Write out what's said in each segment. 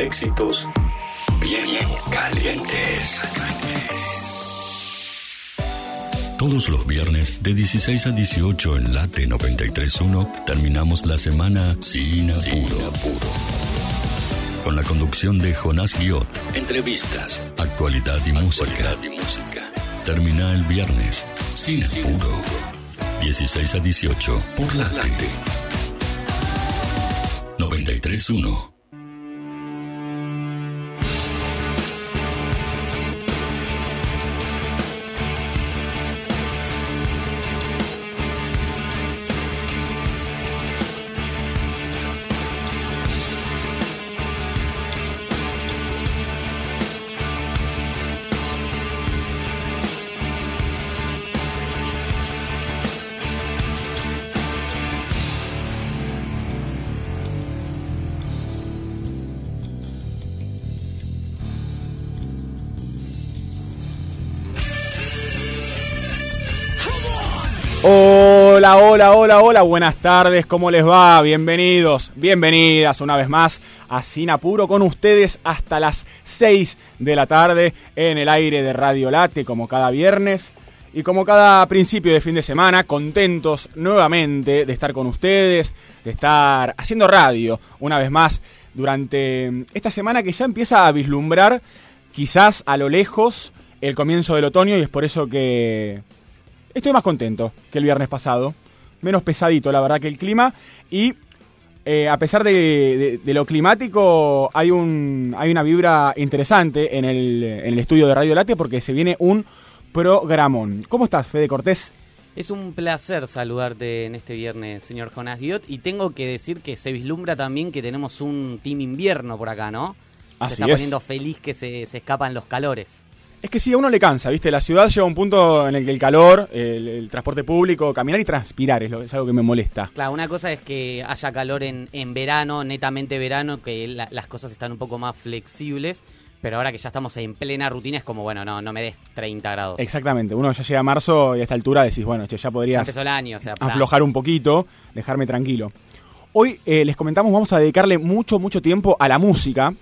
Éxitos bien, bien calientes. Todos los viernes de 16 a 18 en Late 93.1 terminamos la semana sin apuro. Con la conducción de Jonás Guiot, entrevistas, actualidad y música. y música. Termina el viernes sin apuro. 16 a 18 por Late 93.1. Hola, hola, buenas tardes, ¿cómo les va? Bienvenidos, bienvenidas una vez más a Sin Apuro con ustedes hasta las 6 de la tarde en el aire de Radio Late, como cada viernes. Y como cada principio de fin de semana, contentos nuevamente de estar con ustedes, de estar haciendo radio una vez más durante esta semana que ya empieza a vislumbrar quizás a lo lejos el comienzo del otoño y es por eso que Estoy más contento que el viernes pasado. Menos pesadito, la verdad, que el clima. Y eh, a pesar de, lo climático, hay, un, hay una vibra interesante en el, en el estudio de Radio Late porque se viene un programón. ¿Cómo estás, Fede Cortés? Es un placer saludarte en este viernes, señor Jonás Guiot. Y tengo que decir que se vislumbra también que tenemos un team invierno por acá, ¿no? Así se está poniendo feliz que se, se escapan los calores. Es que sí, a uno le cansa, ¿viste? La ciudad llega a un punto en el que el calor, el, transporte público, caminar y transpirar es, lo, es, algo que me molesta. Claro, una cosa es que haya calor en, en verano, netamente verano, que las cosas están un poco más flexibles. Pero ahora que ya estamos en plena rutina es como, bueno, no, no me des 30 grados. Exactamente, uno ya llega a marzo y a esta altura decís, bueno, che, ya podrías el año, o sea, aflojar un poquito, dejarme tranquilo. Hoy eh, les comentamos, vamos a dedicarle mucho, mucho tiempo a la música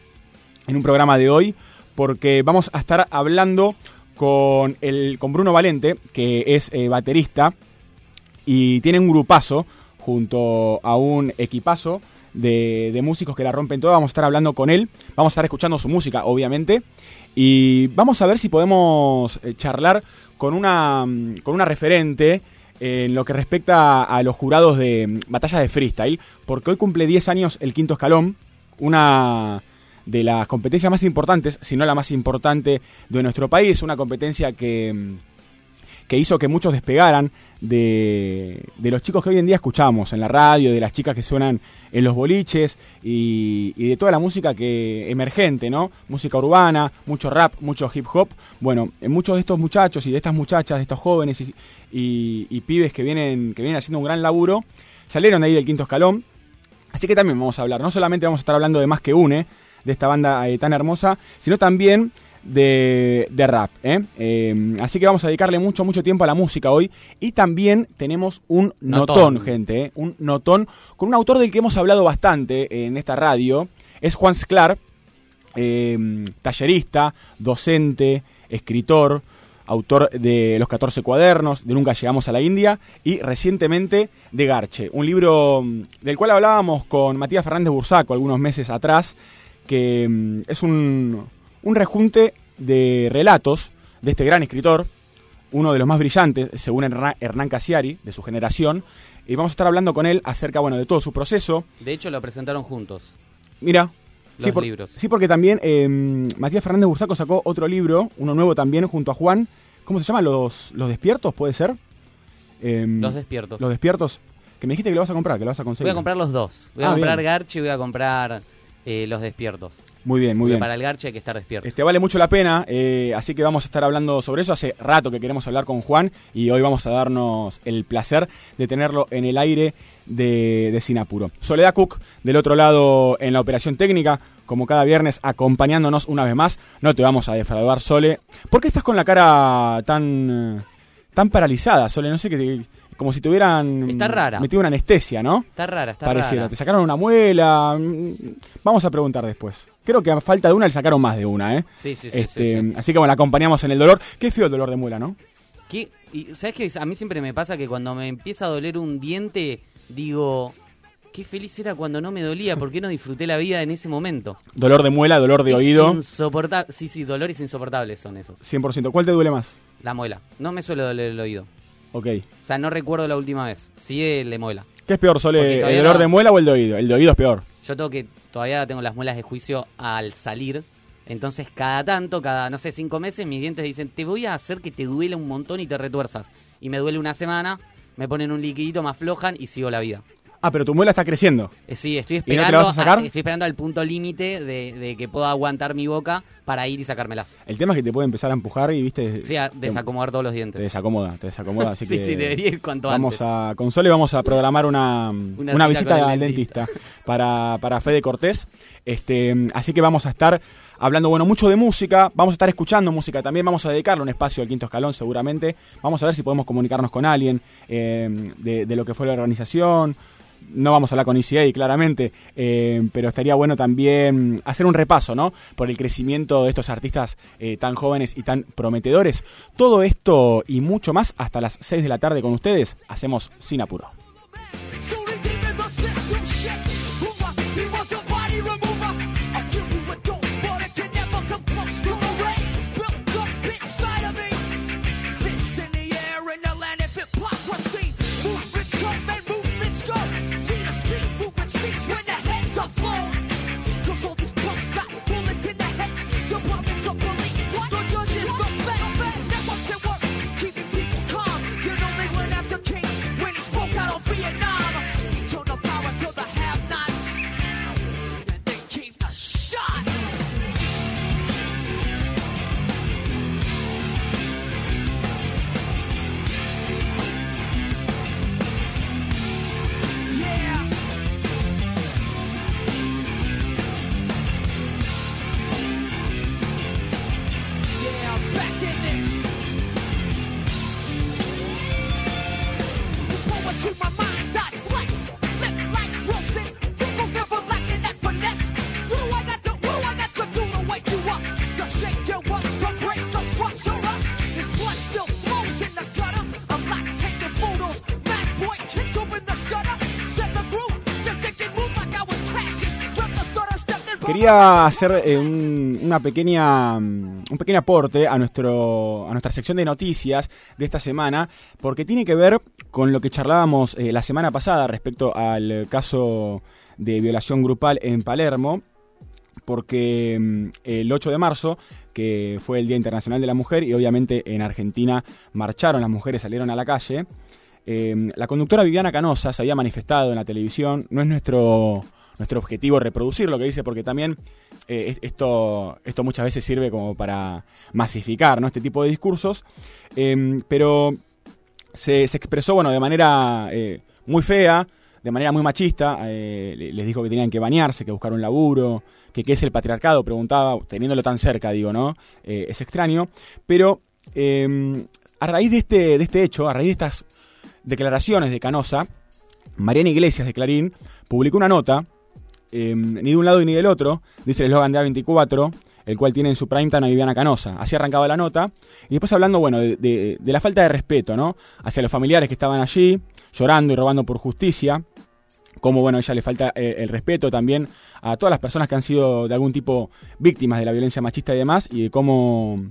en un programa de hoy porque vamos a estar hablando con, el, con Bruno Valente, que es eh, baterista y tiene un grupazo junto a un equipazo de, músicos que la rompen toda. Vamos a estar hablando con él, vamos a estar escuchando su música, obviamente, y vamos a ver si podemos eh, charlar con una, con una referente en lo que respecta a los jurados de batalla de freestyle, porque hoy cumple 10 años el quinto escalón, una de las competencias más importantes, si no la más importante de nuestro país, una competencia que, que hizo que muchos despegaran de, de, los chicos que hoy en día escuchamos en la radio, de las chicas que suenan en los boliches y, de toda la música que emergente, ¿no? Música urbana, mucho rap, mucho hip hop. Bueno, muchos de estos muchachos y de estas muchachas, de estos jóvenes y, y, pibes que vienen, que vienen haciendo un gran laburo, salieron de ahí del quinto escalón. Así que también vamos a hablar, no solamente vamos a estar hablando de más que une, de esta banda eh, tan hermosa, sino también de, rap. ¿eh? ¿eh? así que vamos a dedicarle mucho, mucho tiempo a la música hoy. Y también tenemos un notón, gente. ¿eh? Un notón con un autor del que hemos hablado bastante en esta radio. Es Juan Sclar, tallerista, docente, escritor, autor de Los 14 cuadernos, de Nunca llegamos a la India y recientemente de Garche, un libro mm, del cual hablábamos con Matías Fernández Bursaco algunos meses atrás que mm, es un, un rejunte de relatos de este gran escritor, uno de los más brillantes, según Hernán Casiari, de su generación, y vamos a estar hablando con él acerca, bueno, de todo su proceso. De hecho, lo presentaron juntos. Mira. Los sí, libros. Sí, porque también em, Matías Fernández Bursaco sacó otro libro, uno nuevo también, junto a Juan. ¿Cómo se llama? Los, los Despiertos, ¿puede ser? Em, los Despiertos. Los Despiertos. Que me dijiste que lo vas a comprar, que lo vas a conseguir. Voy a comprar los dos. Voy a ah, comprar Garchi y voy a comprar eh, los despiertos. Muy bien, muy bien. Para el garche hay que estar despierto. Este vale mucho la pena, eh, así que vamos a estar hablando sobre eso. Hace rato que queremos hablar con Juan y hoy vamos a darnos el placer de tenerlo en el aire de, de Sinapuro. Soledad Cook, del otro lado en la operación técnica, como cada viernes, acompañándonos una vez más. No te vamos a defraudar, Sole. ¿Por qué estás con la cara tan, tan paralizada, Sole? No sé qué como si tuvieran está rara. metido una anestesia, ¿no? Está rara, está Pareciera. rara. Te sacaron una muela. Vamos a preguntar después. creo que a falta de una le sacaron más de una, ¿eh? Sí, sí, sí. Este, sí, sí. Así que bueno, la acompañamos en el dolor. Qué feo el dolor de muela, ¿no? ¿Qué? Y, ¿Sabes qué? A mí siempre me pasa que cuando me empieza a doler un diente, digo, qué feliz era cuando no me dolía, ¿por qué no disfruté la vida en ese momento? Dolor de muela, dolor de Es oído. Insoportable. Sí, sí, dolores insoportables son esos. 100%. ¿Cuál te duele más? La muela. No me suele doler el oído. Ok. O sea, no recuerdo la última vez. Sí, el de muela. ¿Qué es peor, Sole? ¿El dolor no- de muela o el de oído? El de oído es peor. Yo tengo que, todavía tengo las muelas de juicio al salir. Entonces, cada tanto, cada, no sé, cinco meses, mis dientes dicen, te voy a hacer que te duela un montón y te retuerzas. Y me duele una semana, me ponen un liquidito, me aflojan y sigo la vida. Ah, pero tu muela está creciendo. Eh, sí, estoy ¿Y no te esperando, la vas a sacar? estoy esperando al punto límite de, de que pueda aguantar mi boca para ir y sacármelas. El tema es que te puede empezar a empujar y, viste... Sí, a desacomodar todos los Te dientes. desacomoda, te desacomoda, así Sí, que... sí, debería ir cuanto vamos antes. a con Sole vamos a programar una, una, cita visita con el al dentista, para, para Fede Cortés. Este, así que vamos a estar hablando bueno mucho de música, vamos a estar escuchando música también, vamos a dedicarle un espacio al quinto escalón seguramente. Vamos a ver si podemos comunicarnos con alguien eh, de, de lo que fue la organización. No vamos a hablar con ECA, claramente, eh, pero estaría bueno también hacer un repaso, ¿no? Por el crecimiento de estos artistas eh, tan jóvenes y tan prometedores. Todo esto y mucho más hasta las 6 de la tarde con ustedes. Hacemos sin apuro. Quería hacer eh, un, una pequeña, mm, un pequeño aporte a, nuestro, a nuestra sección de noticias de esta semana, porque tiene que ver con lo que charlábamos eh, la semana pasada respecto al caso de violación grupal en Palermo, porque mm, el 8 de marzo, que fue el Día Internacional de la Mujer, y obviamente en Argentina marcharon las mujeres, salieron a la calle, eh, la conductora Viviana Canosa se había manifestado en la televisión, no es nuestro, nuestro objetivo reproducir lo que dice, porque también eh, es- esto, esto muchas veces sirve como para masificar ¿no? este tipo de discursos, eh, pero se, expresó bueno, de manera eh, muy fea, de manera muy machista, eh, le- les dijo que tenían que bañarse, que buscar un laburo, que qué es el patriarcado, preguntaba, teniéndolo tan cerca, digo, ¿no? Eh, es extraño, pero eh, a raíz de este, de este hecho, a raíz de estas declaraciones de Canosa, Mariana Iglesias de Clarín publicó una nota, eh, ni de un lado ni del otro, dice el eslogan de A24, el cual tiene en su prime time a Viviana Canosa. Así arrancaba la nota, y después hablando, bueno, de, la falta de respeto, ¿no? Hacia los familiares que estaban allí, llorando y robando por justicia, como, bueno, ella le falta eh, el respeto también a todas las personas que han sido de algún tipo víctimas de la violencia machista y demás, y de cómo,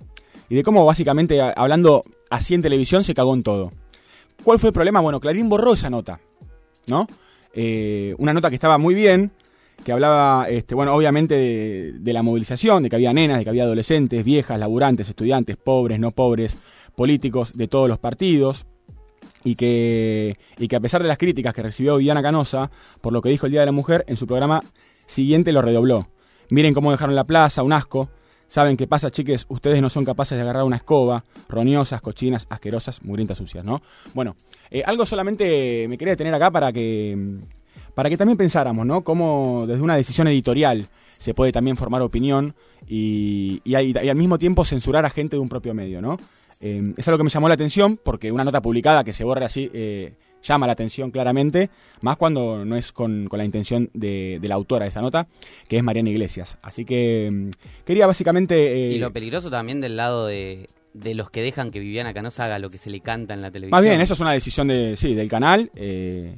y de cómo básicamente, hablando así en televisión, se cagó en todo. ¿Cuál fue el problema? Bueno, Clarín borró esa nota, ¿no? Eh, una nota que estaba muy bien, que hablaba, este, bueno, obviamente de, la movilización, de que había nenas, de que había adolescentes, viejas, laburantes, estudiantes, pobres, no pobres, políticos de todos los partidos, y que, y que a pesar de las críticas que recibió Viviana Canosa por lo que dijo el Día de la Mujer, en su programa siguiente lo redobló. Miren cómo dejaron la plaza, un asco. ¿Saben qué pasa, chiques? Ustedes no son capaces de agarrar una escoba, roñosas, cochinas, asquerosas, mugrientas, sucias, ¿no? Bueno, eh, algo solamente me quería detener acá para que, para que también pensáramos, ¿no? Cómo desde una decisión editorial se puede también formar opinión y, y, al mismo tiempo censurar a gente de un propio medio, ¿no? Eh, es algo que me llamó la atención porque una nota publicada que se borre así eh, llama la atención claramente, más cuando no es con, con la intención de, de la autora de esa nota, que es Mariana Iglesias. Así que mm, quería básicamente... eh, Y lo peligroso también del lado de, de los que dejan que Viviana Canosa haga lo que se le canta en la televisión. Más bien, eso es una decisión de, sí, del canal. eh,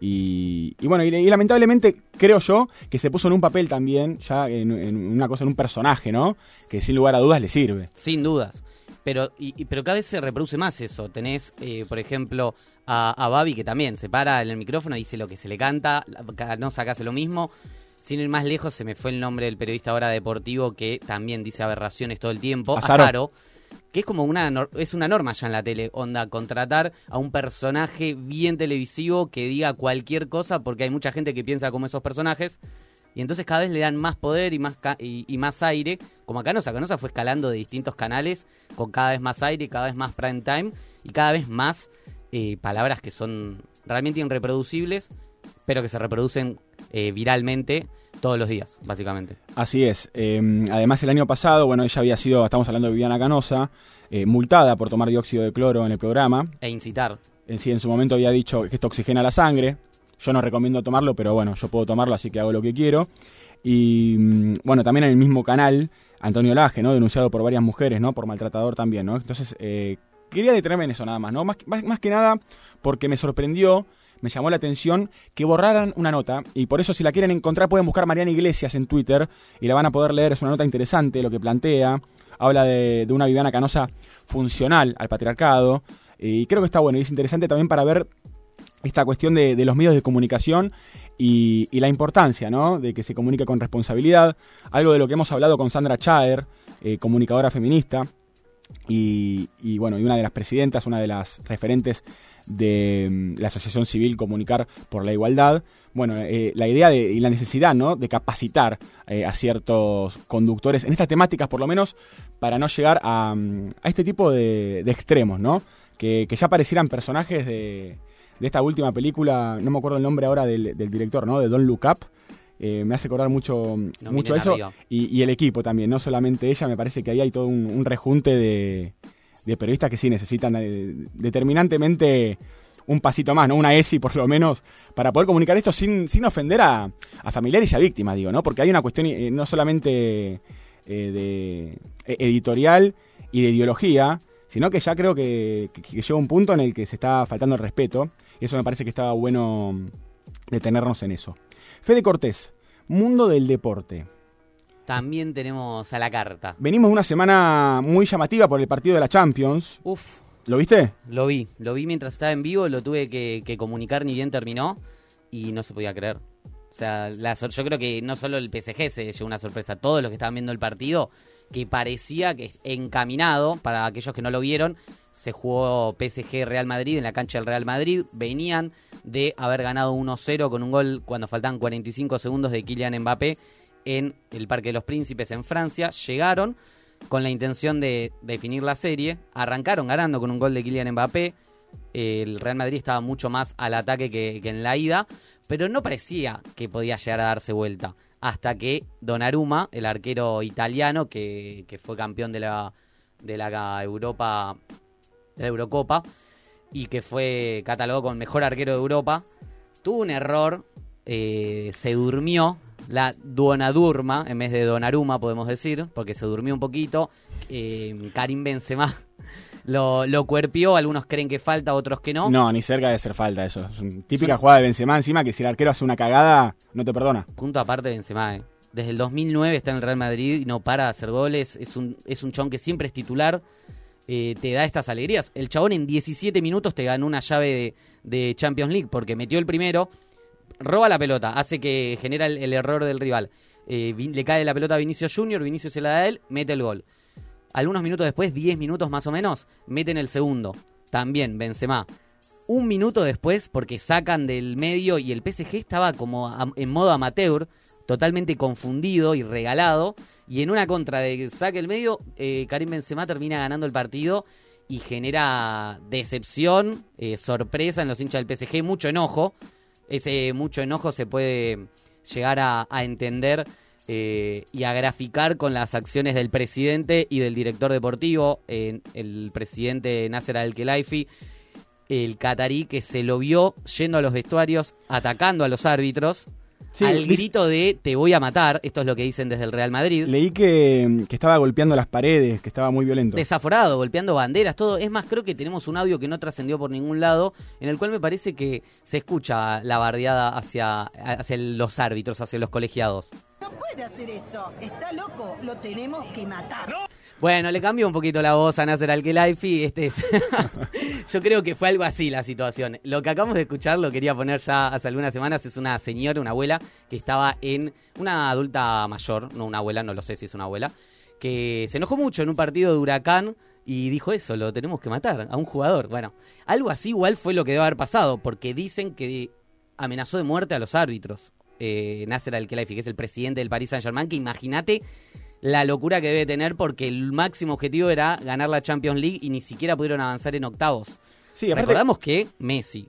y, y bueno, y, y lamentablemente creo yo que se puso en un papel también, ya en, en una cosa, en un personaje, ¿no? Que sin lugar a dudas le sirve. Sin dudas. Pero, y, pero cada vez se reproduce más eso. Tenés, eh, por ejemplo, a, a Babi que también se para en el micrófono y dice lo que se le canta. Que hace lo mismo. Sin ir más lejos, se me fue el nombre del periodista ahora deportivo que también dice aberraciones todo el tiempo. Azaro. Azaro. Que es como una, es una norma ya en la tele, onda, contratar a un personaje bien televisivo que diga cualquier cosa porque hay mucha gente que piensa como esos personajes. Y entonces cada vez le dan más poder y más y más aire. Como a Canosa, Canosa fue escalando de distintos canales con cada vez más aire, cada vez más prime time y cada vez más eh, palabras que son realmente irreproducibles, pero que se reproducen eh, viralmente todos los días, básicamente. Así es. Eh, además, el año pasado, bueno, ella había sido, estamos hablando de Viviana Canosa, eh, multada por tomar dióxido de cloro en el programa. E incitar. En sí, en su momento había dicho que esto oxigena la sangre. Yo no recomiendo tomarlo, pero bueno, yo puedo tomarlo, así que hago lo que quiero. Y mm, bueno, también en el mismo canal, Antonio Laje, ¿no? Denunciado por varias mujeres, ¿no? Por maltratador también, ¿no? Entonces, eh, quería detenerme en eso nada más, ¿no? Más, más, más que nada porque me sorprendió, me llamó la atención que borraran una nota. Y por eso, si la quieren encontrar, pueden buscar Mariana Iglesias en Twitter y la van a poder leer. Es una nota interesante lo que plantea. Habla de, de una Viviana Canosa funcional al patriarcado. Y creo que está bueno y es interesante también para ver esta cuestión de, de los medios de comunicación y, la importancia, ¿no? De que se comunique con responsabilidad. Algo de lo que hemos hablado con Sandra Chaer, eh, comunicadora feminista. Y, y, bueno, y una de las presidentas, una de las referentes de mm, la Asociación Civil Comunicar por la Igualdad. Bueno, eh, la idea de, y la necesidad, ¿no? De capacitar eh, a ciertos conductores en estas temáticas, por lo menos, para no llegar a, mm, a este tipo de, de extremos, ¿no? Que, que ya parecieran personajes de, de esta última película, no me acuerdo el nombre ahora del, del director, ¿no? De Don't Look Up. Eh, me hace acordar mucho, No mucho eso. Y, y el equipo también, no solamente ella, me parece que ahí hay todo un, un rejunte de, de periodistas que sí necesitan eh, determinantemente un pasito más, ¿no? Una ESI por lo menos, para poder comunicar esto sin, sin ofender a, a familiares y a víctimas, digo, ¿no? Porque hay una cuestión eh, no solamente eh, de eh, editorial y de ideología, sino que ya creo que, que, que llega un punto en el que se está faltando el respeto, y eso me parece que estaba bueno detenernos en eso. Fede Cortés, mundo del deporte. También tenemos a la carta. Venimos de una semana muy llamativa por el partido de la Champions. Uf, ¿Lo viste? lo vi. Lo vi mientras estaba en vivo, lo tuve que, que comunicar ni bien terminó y no se podía creer. O sea, la yo creo que no solo el PSG se llevó una sorpresa, todos los que estaban viendo el partido, que parecía que encaminado, para aquellos que no lo vieron, se jugó PSG Real Madrid en la cancha del Real Madrid, venían de haber ganado 1-0 con un gol cuando faltaban 45 segundos de Kylian Mbappé en el Parque de los Príncipes en Francia, llegaron con la intención de definir la serie, arrancaron ganando con un gol de Kylian Mbappé, el Real Madrid estaba mucho más al ataque que, en la ida, pero no parecía que podía llegar a darse vuelta. Hasta que Donnarumma, el arquero italiano que, que fue campeón de la, de la Europa, de la Eurocopa, y que fue catalogado como mejor arquero de Europa, tuvo un error, eh, se durmió, la Duonadurma, en vez de Donnarumma podemos decir, porque se durmió un poquito, eh, Karim Benzema lo, lo cuerpió, algunos creen que falta, otros que no. No, ni cerca de ser falta eso. Es una típica Sí. jugada de Benzema encima que si el arquero hace una cagada, no te perdona. Punto aparte de Benzema, eh. Desde el 2009 está en el Real Madrid y no para de hacer goles. Es un, es un chon que siempre es titular. eh, te da estas alegrías. El chabón en 17 minutos te ganó una llave de, de Champions League porque metió el primero, roba la pelota, hace que genera el, el error del rival. Eh, le cae la pelota a Vinicius Junior, Vinicius se la da a él, mete el gol. Algunos minutos después, 10 minutos más o menos, meten el segundo. También Benzema. Un minuto después, porque sacan del medio y el PSG estaba como en modo amateur, totalmente confundido y regalado. Y en una contra de que saque el medio, eh, Karim Benzema termina ganando el partido y genera decepción, eh, sorpresa en los hinchas del PSG, mucho enojo. Ese mucho enojo se puede llegar a, entender eh, y a graficar con las acciones del presidente y del director deportivo, el presidente Nasser Al-Khelaifi. el catarí que se lo vio yendo a los vestuarios, atacando a los árbitros, Sí, al grito de te voy a matar, esto es lo que dicen desde el Real Madrid. Leí que, que estaba golpeando las paredes, que estaba muy violento. Desaforado, golpeando banderas, todo. Es más, creo que tenemos un audio que no trascendió por ningún lado, en el cual me parece que se escucha la bardeada hacia, hacia los árbitros, hacia los colegiados. No puede hacer eso. Está loco. Lo tenemos que matar. Bueno, le cambió un poquito la voz a Nasser Al-Khelaifi. Este es... Yo creo que fue algo así la situación. Lo que acabamos de escuchar, lo quería poner ya hace algunas semanas, es una señora, una abuela, que estaba en una adulta mayor, no una abuela, no lo sé si es una abuela, que se enojó mucho en un partido de huracán y dijo eso, lo tenemos que matar a un jugador. Bueno, algo así igual fue lo que debe haber pasado, porque dicen que amenazó de muerte a los árbitros. Eh, Nasser Al-Khelaifi, que es el presidente del Paris Saint-Germain, que imagínate la locura que debe tener porque el máximo objetivo era ganar la Champions League y ni siquiera pudieron avanzar en octavos. Sí, aparte, Recordamos que Messi,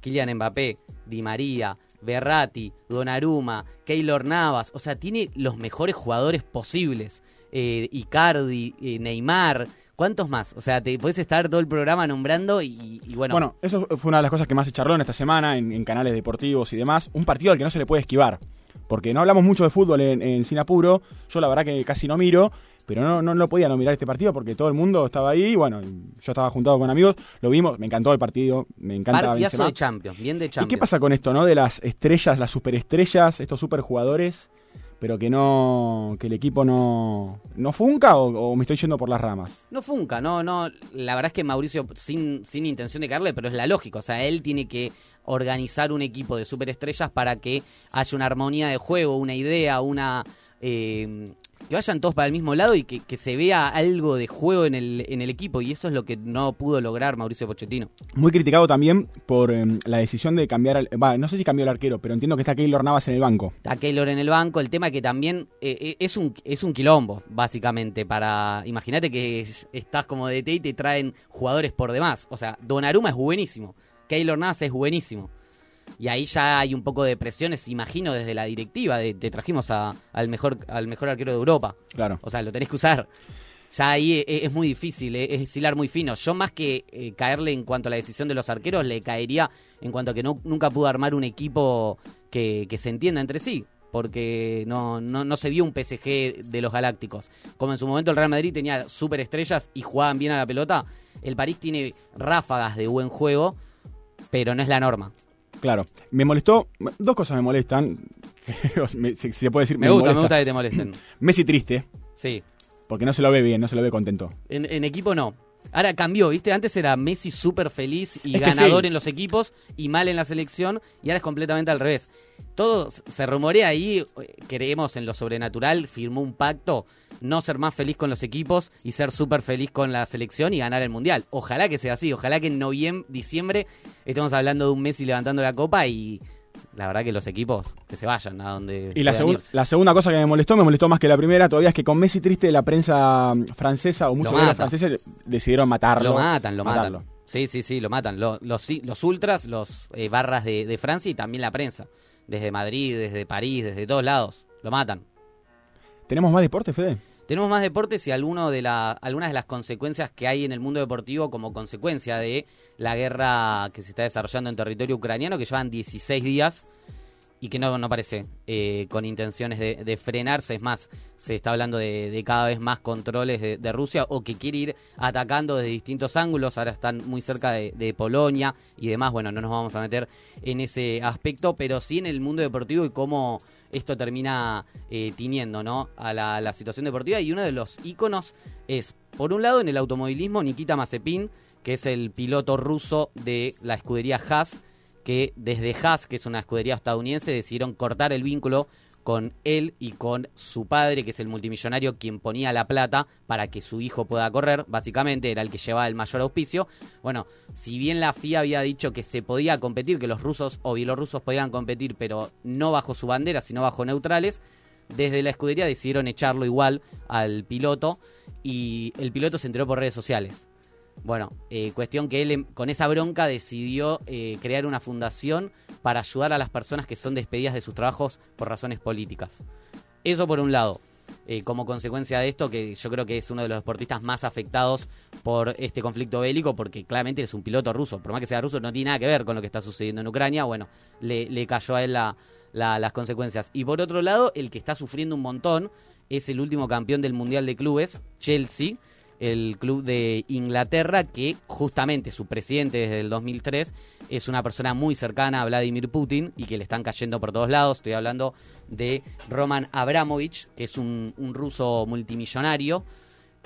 Kylian Mbappé, Di María, Berratti, Donnarumma, Keylor Navas, o sea, tiene los mejores jugadores posibles. Eh, Icardi, eh, Neymar, ¿cuántos más? O sea, te puedes estar todo el programa nombrando y, y bueno, bueno, eso fue una de las cosas que más se charló en esta semana en, en canales deportivos y demás. Un partido al que no se le puede esquivar. Porque no hablamos mucho de fútbol en, en Sin Apuro. Yo la verdad que casi no miro. Pero no, no, no podía no mirar este partido porque todo el mundo estaba ahí. y Bueno, yo estaba juntado con amigos. Lo vimos. Me encantó el partido. Me encanta partidazo Benzema. de Champions, bien de ¿Y Champions. qué pasa con esto, no? De las estrellas, las superestrellas, estos superjugadores, pero que no. que el equipo no. no funca o, o me estoy yendo por las ramas. No funca, no, no. La verdad es que Mauricio, sin, sin intención de caerle, pero es la lógica. O sea, él tiene que organizar un equipo de superestrellas para que haya una armonía de juego, una idea, una. eh, que vayan todos para el mismo lado y que, que se vea algo de juego en el, en el equipo. Y eso es lo que no pudo lograr Mauricio Pochettino. Muy criticado también por eh, la decisión de cambiar. al- Va, no sé si cambió el arquero, pero entiendo que está Keylor Navas en el banco. Está Keylor en el banco, el tema que también eh, eh, es, un, es un quilombo, básicamente, para... Imagínate que es- estás como DT y te traen jugadores por demás. O sea, Donnarumma es buenísimo, Keylor Navas es buenísimo. Y ahí ya hay un poco de presiones, imagino, desde la directiva, de te trajimos a- al, mejor, al mejor arquero de Europa. Claro. O sea, lo tenés que usar. Ya ahí e- e- es, muy difícil, eh, es hilar muy fino. Yo más que eh, caerle en cuanto a la decisión de los arqueros, le caería en cuanto a que no, nunca pudo armar un equipo que, que se entienda entre sí. Porque no, no, no se vio un PSG de los Galácticos. Como en su momento el Real Madrid tenía superestrellas y jugaban bien a la pelota, el París tiene ráfagas de buen juego, pero no es la norma. Claro. Me molestó. Dos cosas me molestan. Me- si, si se puede decir, Me, gusta, me gusta que te molesten. Messi triste, Sí. porque no se lo ve bien, no se lo ve contento. En, en equipo no. Ahora cambió, ¿viste? Antes era Messi súper feliz y Es ganador sí. en los equipos y mal en la selección y ahora es completamente al revés. Todo se rumorea ahí, eh, creemos en lo sobrenatural, firmó un pacto, no ser más feliz con los equipos y ser súper feliz con la selección y ganar el Mundial. Ojalá que sea así, ojalá que en noviembre, diciembre estemos hablando de un Messi levantando la copa y la verdad que los equipos que se vayan a donde... Y la, segun- la segunda cosa que me molestó, me molestó más que la primera, todavía es que con Messi triste la prensa mm, francesa o muchos de los franceses decidieron matarlo. Lo matan, lo matarlo. matan. Sí, sí, sí, lo matan. Lo- los, los ultras, los eh, barras de, de Francia y también la prensa. Desde Madrid, desde París, desde todos lados. Lo matan. ¿Tenemos más deporte, Fede? Tenemos más deportes y alguno de la, algunas de las consecuencias que hay en el mundo deportivo como consecuencia de la guerra que se está desarrollando en territorio ucraniano, que llevan 16 días y que no, parece eh, con intenciones de, frenarse. Es más, se está hablando de, cada vez más controles de, de Rusia o que quiere ir atacando desde distintos ángulos. Ahora están muy cerca de Polonia y demás. Bueno, no nos vamos a meter en ese aspecto, pero sí en el mundo deportivo y cómo esto termina eh, tiñendo ¿no? a la, la situación deportiva. Y uno de los íconos es, por un lado, en el automovilismo, Nikita Mazepin, que es el piloto ruso de la escudería Haas, que desde Haas, que es una escudería estadounidense, decidieron cortar el vínculo con él y con su padre, que es el multimillonario quien ponía la plata para que su hijo pueda correr, básicamente era el que llevaba el mayor auspicio. Bueno, si bien la FIA había dicho que se podía competir, que los rusos o bielorrusos podían competir, pero no bajo su bandera, sino bajo neutrales, desde la escudería decidieron echarlo igual al piloto y el piloto se enteró por redes sociales. Bueno, eh, cuestión que él em- con esa bronca decidió eh, crear una fundación para ayudar a las personas que son despedidas de sus trabajos por razones políticas. Eso por un lado. eh, como consecuencia de esto, que yo creo que es uno de los deportistas más afectados por este conflicto bélico, porque claramente es un piloto ruso. Por más que sea ruso, no tiene nada que ver con lo que está sucediendo en Ucrania. Bueno, le, cayó a él la- la- las consecuencias. Y por otro lado, el que está sufriendo un montón es el último campeón del Mundial de Clubes, Chelsea, el club de Inglaterra, que justamente su presidente desde el 2003 es una persona muy cercana a Vladimir Putin y que le están cayendo por todos lados. Estoy hablando de Roman Abramovich, que es un, ruso multimillonario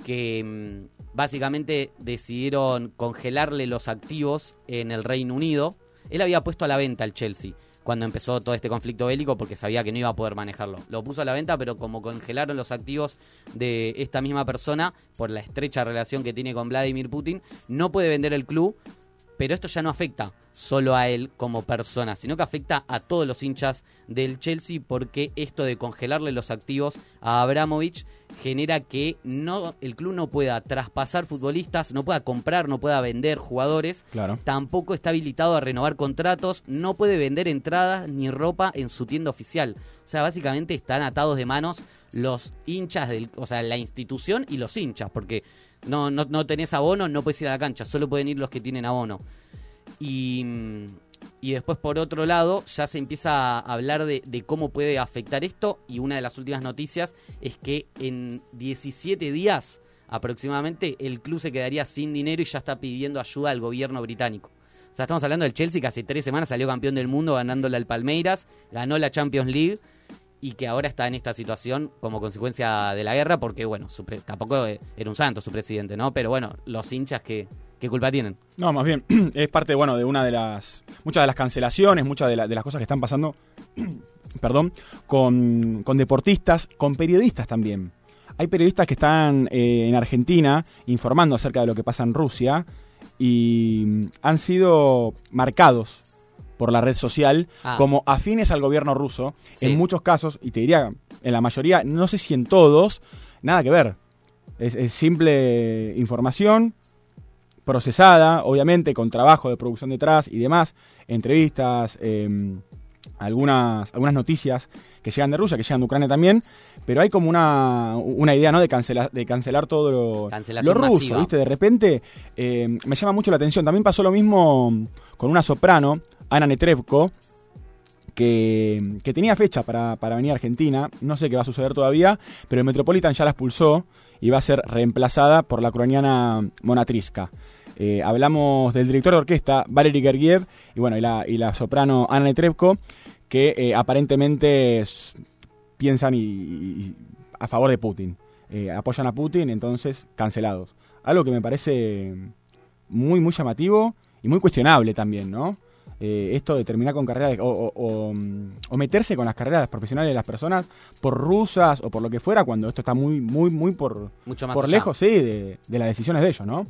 que mm, básicamente decidieron congelarle los activos en el Reino Unido. Él había puesto a la venta el Chelsea cuando empezó todo este conflicto bélico porque sabía que no iba a poder manejarlo. Lo puso a la venta, pero como congelaron los activos de esta misma persona por la estrecha relación que tiene con Vladimir Putin, no puede vender el club, pero esto ya no afecta solo a él como persona, sino que afecta a todos los hinchas del Chelsea porque esto de congelarle los activos a Abramovich genera que no el club no pueda traspasar futbolistas, no pueda comprar, no pueda vender jugadores, Claro. tampoco está habilitado a renovar contratos, no puede vender entradas ni ropa en su tienda oficial. O sea, básicamente están atados de manos los hinchas del, o sea, la institución y los hinchas, porque no, no, no tenés abono, no puedes ir a la cancha, solo pueden ir los que tienen abono. Y, mm, y después, por otro lado, ya se empieza a hablar de, de cómo puede afectar esto. Y una de las últimas noticias es que en 17 días aproximadamente el club se quedaría sin dinero y ya está pidiendo ayuda al gobierno británico. O sea, estamos hablando del Chelsea que hace tres semanas salió campeón del mundo ganándole al Palmeiras, ganó la Champions League y que ahora está en esta situación como consecuencia de la guerra porque, bueno, su pre- tampoco eh, era un santo su presidente, ¿no? Pero bueno, los hinchas, ¿qué, qué culpa tienen? No, más bien, es parte, bueno, de una de las. Muchas de las cancelaciones, muchas de, la- de las cosas que están pasando, perdón, con, con deportistas, con periodistas también. Hay periodistas que están eh, en Argentina informando acerca de lo que pasa en Rusia y mm, han sido marcados por la red social Ah. como afines al gobierno ruso. Sí. En muchos casos, y te diría, en la mayoría, no sé si en todos, nada que ver. Es, es simple información procesada, obviamente, con trabajo de producción detrás y demás, entrevistas, eh, algunas, algunas noticias que llegan de Rusia, que llegan de Ucrania también, pero hay como una, una idea, ¿no? De cancelar, de cancelar todo lo, lo ruso, masiva. ¿viste? De repente eh, me llama mucho la atención. También pasó lo mismo con una soprano, Ana Netrebko, que, que tenía fecha para, para venir a Argentina. No sé qué va a suceder todavía, pero el Metropolitan ya la expulsó y va a ser reemplazada por la ucraniana Monatriska. Eh, hablamos del director de orquesta, Valery Gergiev, y bueno, y la, y la soprano Ana Netrebko, que eh, aparentemente piensan y- a favor de Putin. Eh, apoyan a Putin, entonces cancelados. Algo que me parece muy, muy llamativo y muy cuestionable también, ¿no? Eh, esto de terminar con carreras o, o- o, mm, o meterse con las carreras profesionales de las personas por rusas o por lo que fuera, cuando esto está muy, muy, muy por, Mucho más por allá. lejos, sí, de, de las decisiones de ellos, ¿no?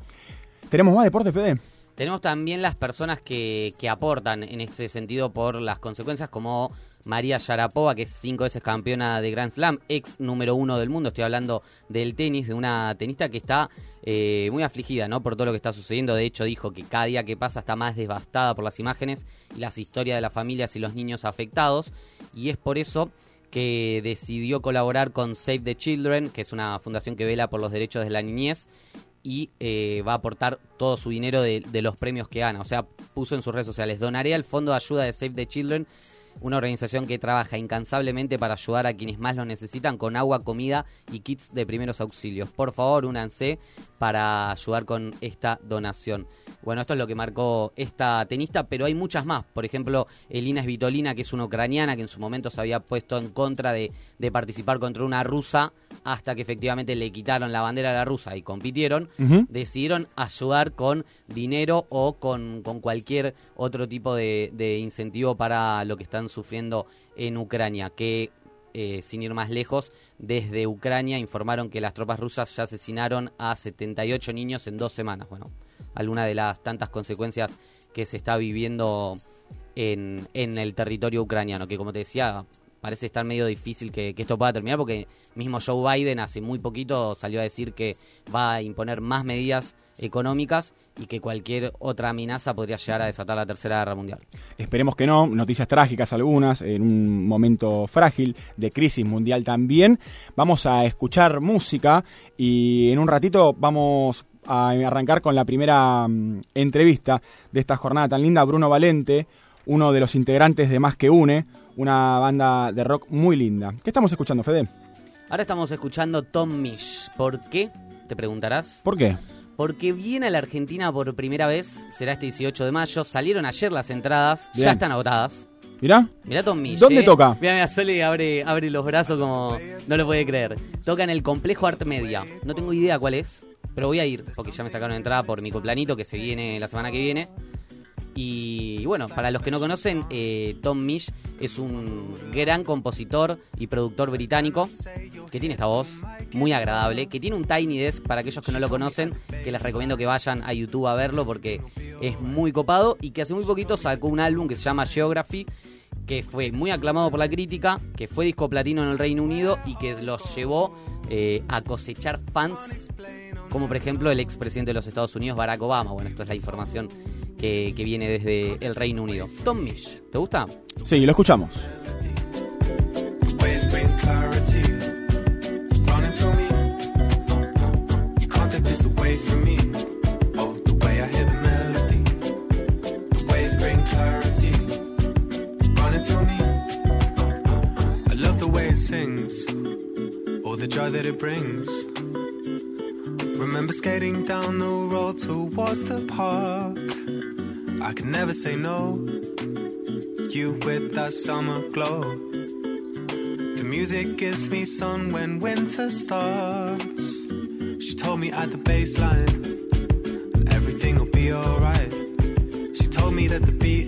¿Tenemos más deporte, Fede? Tenemos también las personas que, que aportan en ese sentido por las consecuencias, como María Sharapova, que es cinco veces campeona de Grand Slam, ex número uno del mundo. Estoy hablando del tenis, de una tenista que está eh, muy afligida ¿no? por todo lo que está sucediendo. De hecho, dijo que cada día que pasa está más devastada por las imágenes y las historias de las familias y los niños afectados. Y es por eso que decidió colaborar con Save the Children, que es una fundación que vela por los derechos de la niñez y eh, va a aportar todo su dinero de, los premios que gana. O sea, puso en sus redes sociales, donaré al Fondo de Ayuda de Save the Children, una organización que trabaja incansablemente para ayudar a quienes más lo necesitan con agua, comida y kits de primeros auxilios. Por favor, únanse para ayudar con esta donación. Bueno, esto es lo que marcó esta tenista, pero hay muchas más. Por ejemplo, Elina Svitolina, que es una ucraniana que en su momento se había puesto en contra de, de participar contra una rusa hasta que efectivamente le quitaron la bandera a la rusa y compitieron, decidieron ayudar con dinero o con, con cualquier otro tipo de, de incentivo para lo que están sufriendo en Ucrania, que eh, sin ir más lejos, desde Ucrania informaron que las tropas rusas ya asesinaron a 78 niños en dos semanas. Bueno, alguna de las tantas consecuencias que se está viviendo en, en el territorio ucraniano, que como te decía, parece estar medio difícil que, esto pueda terminar, porque mismo Joe Biden hace muy poquito salió a decir que va a imponer más medidas económicas y que cualquier otra amenaza podría llegar a desatar la Tercera Guerra Mundial. Esperemos que no, noticias trágicas algunas, en un momento frágil, de crisis mundial también. Vamos a escuchar música y en un ratito vamos a arrancar con la primera mm, entrevista de esta jornada tan linda, Bruno Valente, uno de los integrantes de Más que Une, una banda de rock muy linda. ¿Qué estamos escuchando, Fede? Ahora estamos escuchando Tom Misch. ¿Por qué? Te preguntarás. ¿Por qué? Porque viene a la Argentina por primera vez, será este 18 de mayo. Salieron ayer las entradas, Bien. ya están agotadas. Mirá, Mirá Tom Misch. ¿Dónde eh. toca? Mira, mira, Sole abre, abre los brazos como no lo puede creer. Toca en el Complejo Art Media. No tengo idea cuál es, pero voy a ir, porque ya me sacaron entrada por mi coplanito que se viene la semana que viene. Y bueno, para los que no conocen, eh, Tom Misch es un gran compositor y productor británico que tiene esta voz muy agradable, que tiene un Tiny Desk para aquellos que no lo conocen, que les recomiendo que vayan a YouTube a verlo porque es muy copado y que hace muy poquito sacó un álbum que se llama Geography que fue muy aclamado por la crítica, que fue disco platino en el Reino Unido y que los llevó eh, a cosechar fans, como por ejemplo el expresidente de los Estados Unidos, Barack Obama. Bueno, esto es la información que, que viene desde el Reino Unido. Tom Misch, ¿te gusta? sí, lo escuchamos. waves bring clarity. Running through me. You can't take this away from me. Oh, the way I hear the melody. The waves bring clarity. Running through me. I love the way it sings. All the joy that it brings. Remember skating down the road towards the park. I could never say no. You with that summer glow. The music gives me sun when winter starts. She told me at the baseline, everything will be alright. She told me that the beat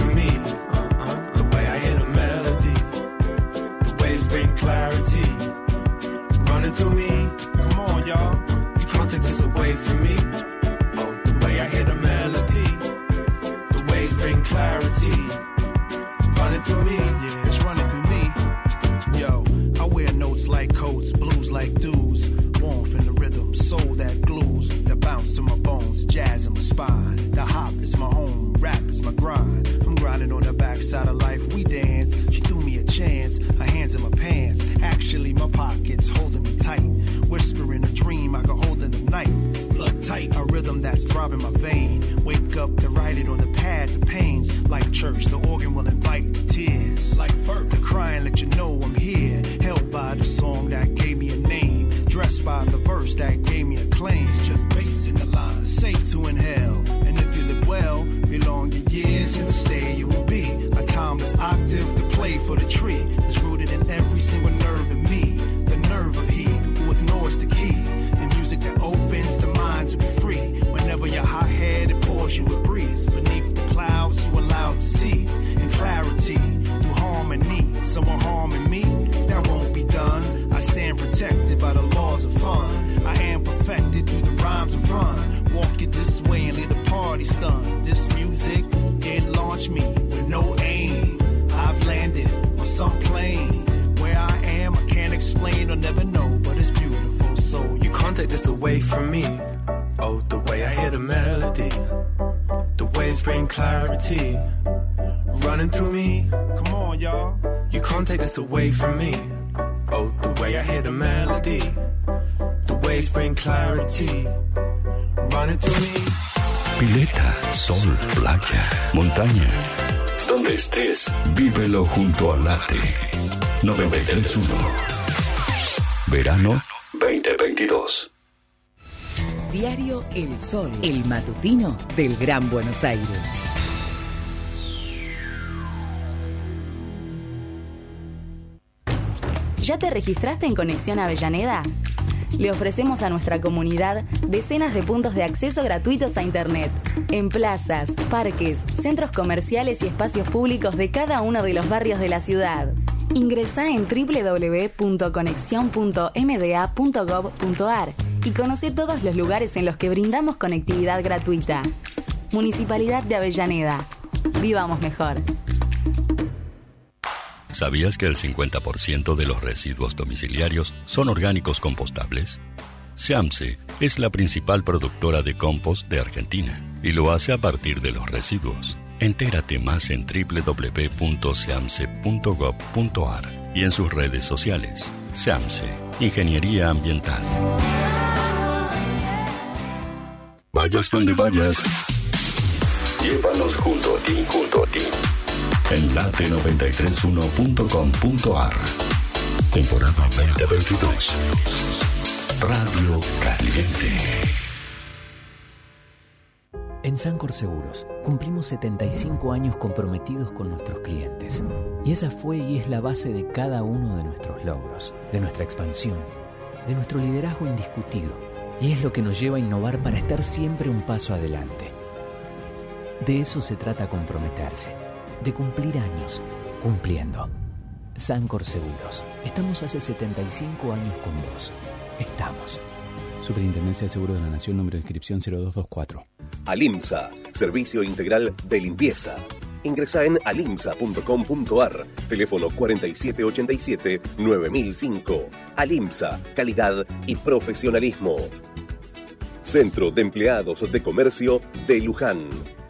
Junto al late. 931. Verano 2022. Diario El Sol, el matutino del Gran Buenos Aires. ¿Ya te registraste en Conexión Avellaneda? Le ofrecemos a nuestra comunidad decenas de puntos de acceso gratuitos a Internet, en plazas, parques, centros comerciales y espacios públicos de cada uno de los barrios de la ciudad. Ingresá en www.conexión.mda.gov.ar y conoce todos los lugares en los que brindamos conectividad gratuita. Municipalidad de Avellaneda. Vivamos mejor. ¿Sabías que el 50% de los residuos domiciliarios son orgánicos compostables? SEAMSE es la principal productora de compost de Argentina y lo hace a partir de los residuos. Entérate más en www.seamse.gov.ar y en sus redes sociales. SEAMSE, Ingeniería Ambiental. Vayas donde vayas, llévanos junto a ti, junto a ti. En late931.com.ar Temporada 2022 Radio Caliente En Sancor Seguros cumplimos 75 años comprometidos con nuestros clientes. Y esa fue y es la base de cada uno de nuestros logros, de nuestra expansión, de nuestro liderazgo indiscutido. Y es lo que nos lleva a innovar para estar siempre un paso adelante. De eso se trata comprometerse, de cumplir años, cumpliendo. Sancor Seguros, estamos hace 75 años con vos. Estamos. Superintendencia de Seguro de la Nación, número de inscripción 0224. Alimsa, servicio integral de limpieza. Ingresa en alimsa.com.ar, teléfono 4787-9005. Alimsa, calidad y profesionalismo. Centro de Empleados de Comercio de Luján.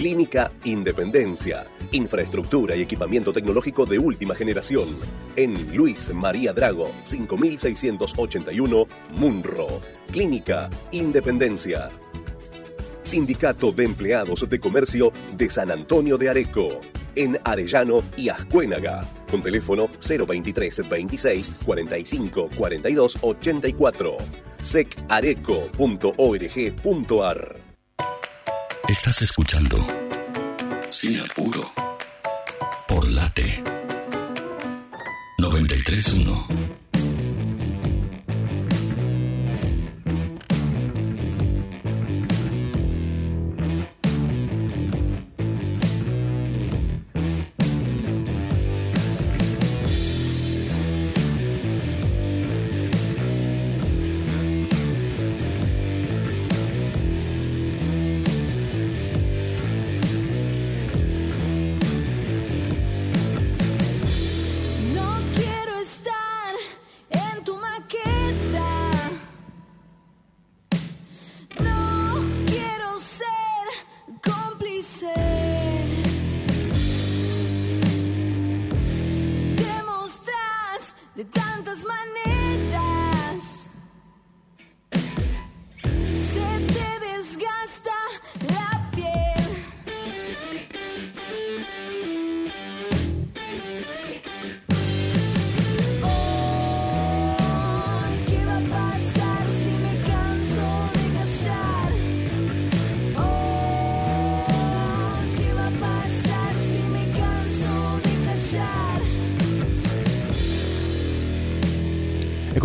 Clínica Independencia. Infraestructura y equipamiento tecnológico de última generación. En Luis María Drago, 5681, Munro. Clínica Independencia. Sindicato de Empleados de Comercio de San Antonio de Areco. En Arellano y Ascuénaga. Con teléfono 023 26 45 42 84. secareco.org.ar Estás escuchando Sin Apuro por Late 931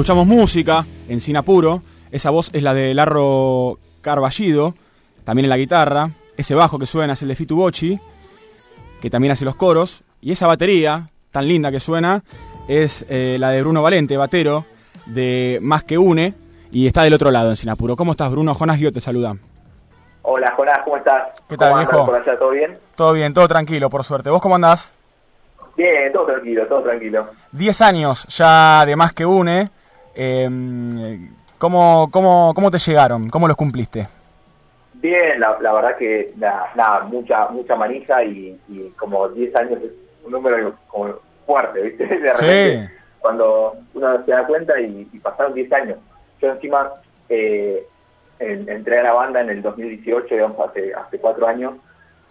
Escuchamos música en Sin Apuro. Esa voz es la de Larro Carballido, también en la guitarra. Ese bajo que suena es el de Fitu Bocci, que también hace los coros. Y esa batería, tan linda que suena, es eh, la de Bruno Valente, batero, de Más que Une. Y está del otro lado en Sin Apuro. ¿Cómo estás, Bruno? Jonas Guio te saluda. Hola, Jonás, ¿cómo estás? ¿Qué tal, ¿Cómo andas viejo? por allá? ¿Todo bien? Todo bien, todo tranquilo, por suerte. ¿Vos cómo andás? Bien, todo tranquilo, todo tranquilo. Diez años ya de Más que Une. Eh, ¿cómo, cómo, ¿Cómo te llegaron? ¿Cómo los cumpliste? Bien, la, la verdad que nada, nada, mucha mucha manija y, y como 10 años es un número como fuerte, ¿viste? De repente, cuando uno se da cuenta y, y pasaron 10 años. Yo encima, eh, en- entré a la banda en el 2018, digamos, hace, hace cuatro años,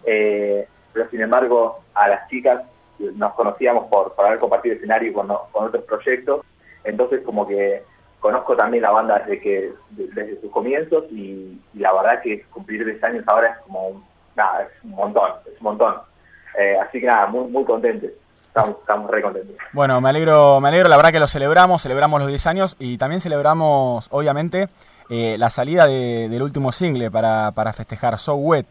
eh, pero sin embargo a las chicas nos conocíamos por, por haber compartido escenario con otros proyectos, entonces como que conozco también la banda desde que de- desde sus comienzos y, y la verdad que cumplir 10 años ahora es como un- nada, es un montón, es un montón. Eh, así que nada, muy, muy contentes, estamos, estamos re contentos. Bueno, me alegro, me alegro, la verdad que lo celebramos, celebramos los 10 años y también celebramos, obviamente, eh, la salida de- del último single para, para festejar, So Wet.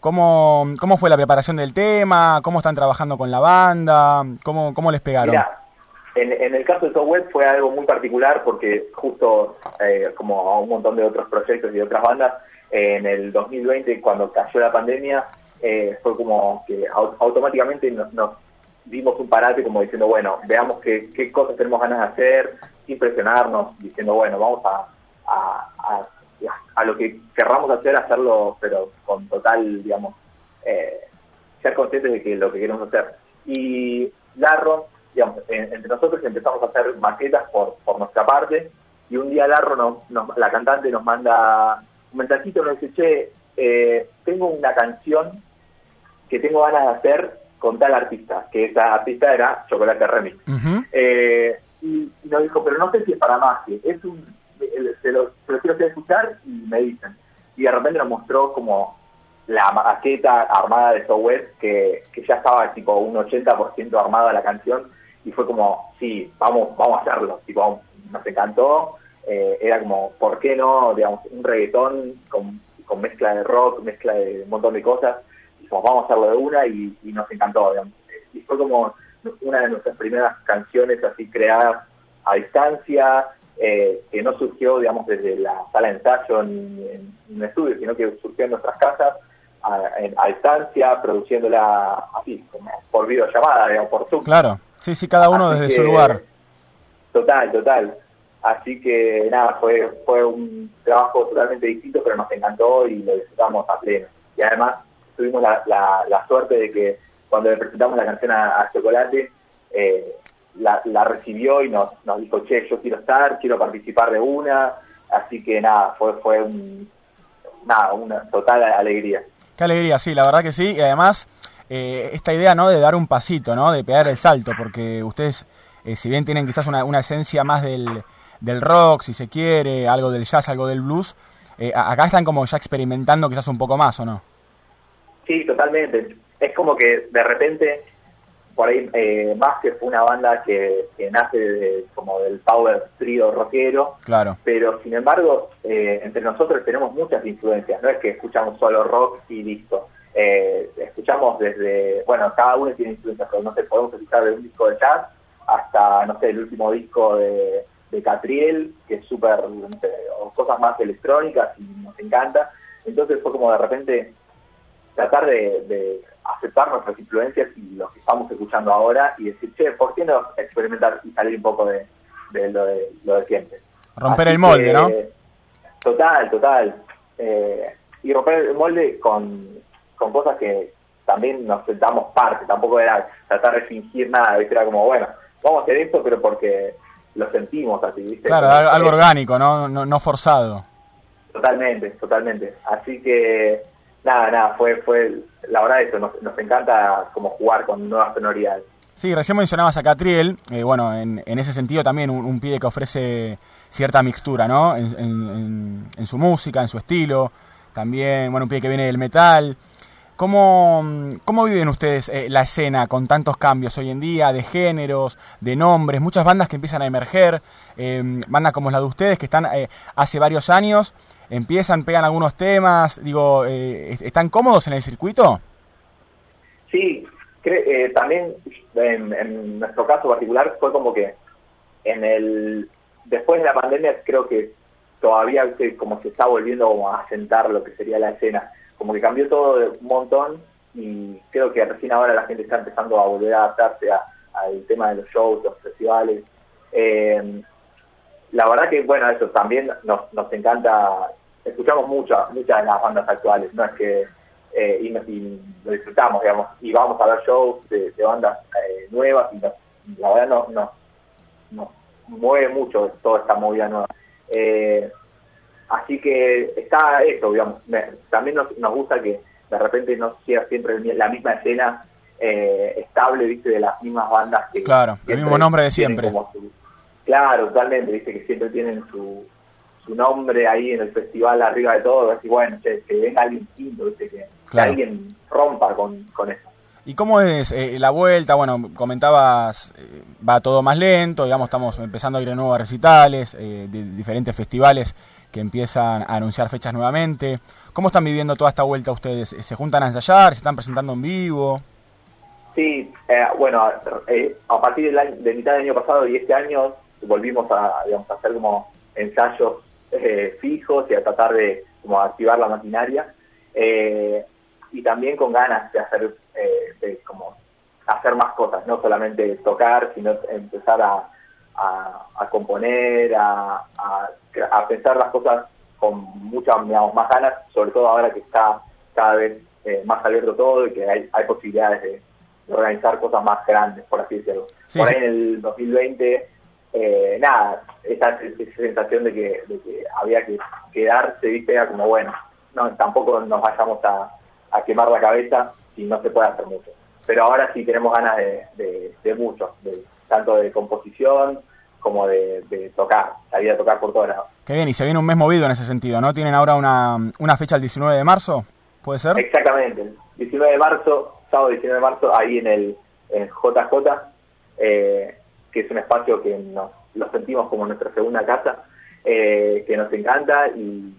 ¿Cómo, ¿Cómo fue la preparación del tema? ¿Cómo están trabajando con la banda? ¿Cómo, cómo les pegaron? Mira, en, el caso de Software fue algo muy particular porque justo eh, como a un montón de otros proyectos y de otras bandas, en el 2020 cuando cayó la pandemia eh, fue como que au- automáticamente nos, nos dimos un parate como diciendo, bueno, veamos qué, qué cosas tenemos ganas de hacer, sin presionarnos, diciendo, bueno, vamos a, a, a- a lo que querramos hacer, hacerlo, pero con total, digamos, eh, ser conscientes de que lo que queremos hacer. Y Larro, digamos, entre nosotros empezamos a hacer maquetas por, por nuestra parte, y un día Larro, nos, nos- la cantante, nos manda un mensajito, nos dice, che, eh, tengo una canción que tengo ganas de hacer con tal artista, que esa artista era Chocolate Remix. Eh, y y nos dijo, pero no sé si es para más, que es un, se lo, se lo quiero escuchar y me dicen. Y de repente nos mostró como la maqueta armada de Software, que, que ya estaba tipo un 80% armada la canción, y fue como, sí, vamos, vamos a hacerlo, tipo, nos encantó, eh, era como, ¿por qué no? Digamos, un reggaetón con, con mezcla de rock, mezcla de un montón de cosas, y vamos a hacerlo de una, y, nos encantó, digamos. Y fue como una de nuestras primeras canciones así creadas a distancia, eh, que no surgió, digamos, desde la sala de ensayo ni en, un estudio, sino que surgió en nuestras casas, a distancia, produciéndola así, como por videollamada, digamos, por Zoom. Claro, sí, sí, cada uno Así desde que- su lugar. Total, total. Así que nada, fue, fue un trabajo totalmente distinto, pero nos encantó y lo disfrutamos a pleno. Y además tuvimos la, la- la suerte de que cuando le presentamos la canción a, a Chocolate, eh, la, la recibió y nos, nos dijo, che, yo quiero estar, quiero participar de una. Así que nada, fue, fue un, nada, una total alegría. Qué alegría, sí, la verdad que sí. Y además, eh, esta idea, ¿no? De dar un pasito, ¿no? De pegar el salto, porque ustedes, eh, si bien tienen quizás una, una esencia más del, del rock, si se quiere, algo del jazz, algo del blues, eh, acá están como ya experimentando quizás un poco más, ¿o no? Sí, totalmente. Es como que de repente, por ahí, eh, más que fue una banda que, que nace de- como del power trio rockero, Claro. pero sin embargo, eh, entre nosotros tenemos muchas influencias, no es que escuchamos solo rock y listo. Eh, escuchamos desde, bueno, cada uno tiene influencias, pero no sé, podemos escuchar de un disco de jazz hasta, no sé, el último disco de, de Catriel, que es súper, no sé, o cosas más electrónicas y nos encanta. Entonces fue como de repente tratar de, de aceptar nuestras influencias y lo que estamos escuchando ahora y decir, che, ¿por qué no experimentar y salir un poco de, de lo, de lo de siempre? Romper Así el molde, que, ¿no? Total, total. Eh, y romper el molde con, con cosas que también nos sentamos parte, tampoco era tratar de fingir nada, ¿viste? era como, bueno, vamos a hacer esto, pero porque lo sentimos así, ¿viste? Claro, Como algo, orgánico, ¿no? No, no forzado. Totalmente, totalmente. Así que, nada, nada, fue, fue, la verdad eso, nos, nos encanta como jugar con nuevas sonoridades. Sí, recién mencionabas a Catriel, eh, bueno, en, en ese sentido también un, un pibe que ofrece cierta mixtura, ¿no? En, en- en- en su música, en su estilo, también, bueno, un pibe que viene del metal. ¿Cómo, cómo viven ustedes eh, la escena con tantos cambios hoy en día, de géneros, de nombres, muchas bandas que empiezan a emerger, eh, bandas como la de ustedes que están eh, hace varios años, empiezan, pegan algunos temas, digo, eh, ¿están cómodos en el circuito? Sí, eh, también en, en nuestro caso particular fue como que en el después de la pandemia creo que todavía como se está volviendo a asentar lo que sería la escena, como que cambió todo un montón y creo que recién ahora la gente está empezando a volver a adaptarse al tema de los shows, los festivales. Eh, la verdad que bueno eso también nos, nos encanta escuchamos muchas muchas de las bandas actuales no es que eh, y, lo disfrutamos digamos y vamos a ver shows de, bandas eh, nuevas y nos- la verdad nos no, nos mueve mucho toda esta movida nueva Eh, Así que está eso, digamos. Me- también nos, nos gusta que de repente no sea siempre la misma escena eh, estable, viste, de las mismas bandas que... Claro, el mismo nombre de siempre. su- claro, totalmente, viste, que siempre tienen su, su nombre ahí en el festival arriba de todo, así bueno, che, que venga alguien distinto, viste, que, alguien rompa con, con eso. ¿Y cómo es eh, la vuelta? Bueno, comentabas, eh, va todo más lento, digamos, estamos empezando a ir de nuevo a recitales, eh, de diferentes festivales que empiezan a anunciar fechas nuevamente. ¿Cómo están viviendo toda esta vuelta ustedes? ¿Se juntan a ensayar? ¿Se están presentando en vivo? Sí, eh, bueno, eh, a partir del año- de mitad del año pasado y este año volvimos a, hacer como ensayos eh, fijos y a tratar de como activar la maquinaria eh, y también con ganas de hacer eh, de como hacer más cosas, no solamente tocar, sino empezar a, a- a componer, a, a- a pensar las cosas con muchas digamos, más ganas, sobre todo ahora que está cada vez eh, más abierto todo y que hay, hay posibilidades de, de organizar cosas más grandes, por así decirlo. Sí, por sí. ahí en el 2020, eh, nada, esa, esa sensación de que, de que había que quedarse, viste, era como, bueno, no, tampoco nos vayamos a, a quemar la cabeza y no se puede hacer mucho. Pero ahora sí tenemos ganas de, de, de mucho, de, tanto de composición como de, de tocar, salir a tocar por todos lados. Qué bien, y se viene un mes movido en ese sentido, ¿no? ¿Tienen ahora una, una fecha el 19 de marzo? ¿Puede ser? Exactamente, el 19 de marzo, sábado 19 de marzo, ahí en el en JJ, eh, que es un espacio que nos lo sentimos como nuestra segunda casa, eh, que nos encanta y,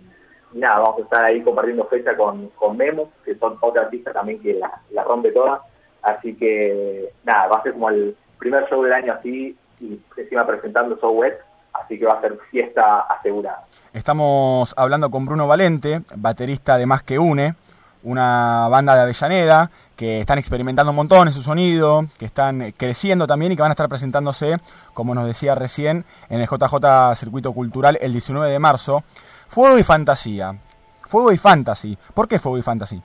y nada, vamos a estar ahí compartiendo fecha con, con Memo, que son otra artista también que la, la rompe toda, así que nada, va a ser como el primer show del año así y encima presentando web, así que va a ser fiesta asegurada. Estamos hablando con Bruno Valente, baterista de Más que Une, una banda de Avellaneda que están experimentando un montón en su sonido, que están creciendo también y que van a estar presentándose, como nos decía recién, en el JJ Circuito Cultural el 19 de marzo. Fuego y fantasía. Fuego y fantasy. ¿Por qué fuego y fantasy?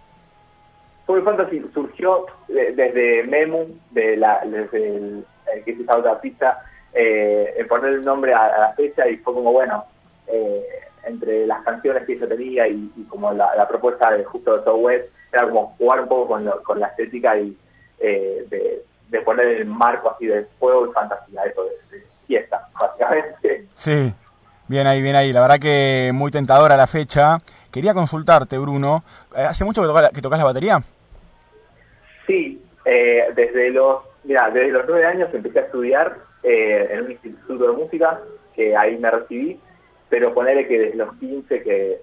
Full Fantasy surgió de- desde Memu, de la, desde el, que es esa otra artista, eh, poner el nombre a, la fecha y fue como, bueno, eh, entre las canciones que ella tenía y, como la, propuesta de justo de West, era como jugar un poco con, lo- con la estética y eh, de, poner el marco así de fuego y fantasía, eso de, fiesta, básicamente. Sí, bien ahí, bien ahí. La verdad que muy tentadora la fecha. Quería consultarte, Bruno. eh, ¿Hace mucho que tocas que tocas la batería? Sí, eh, desde los mira, desde los nueve años empecé a estudiar eh, en un instituto de música, que ahí me recibí, pero ponerle que desde los 15 que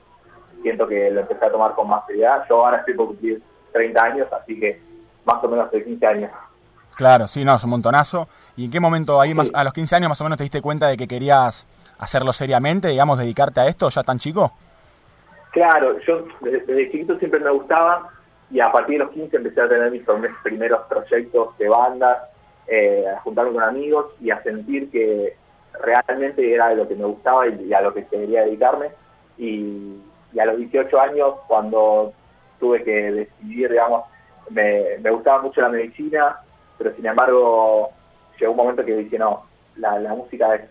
siento que lo empecé a tomar con más seriedad. Yo ahora estoy por cumplir 30 años, así que más o menos de 15 años. Claro, sí, no, es un montonazo. ¿Y en qué momento, ahí más, a los 15 años más o menos, te diste cuenta de que querías hacerlo seriamente, digamos, dedicarte a esto ya tan chico? Claro, yo desde, desde chiquito siempre me gustaba y a partir de los 15 empecé a tener mis prim- primeros proyectos de bandas, eh, a juntarme con amigos y a sentir que realmente era lo que me gustaba y, a lo que quería dedicarme. Y, a los 18 años, cuando tuve que decidir, digamos, me, me gustaba mucho la medicina, pero sin embargo llegó un momento que dije, no, la, música es,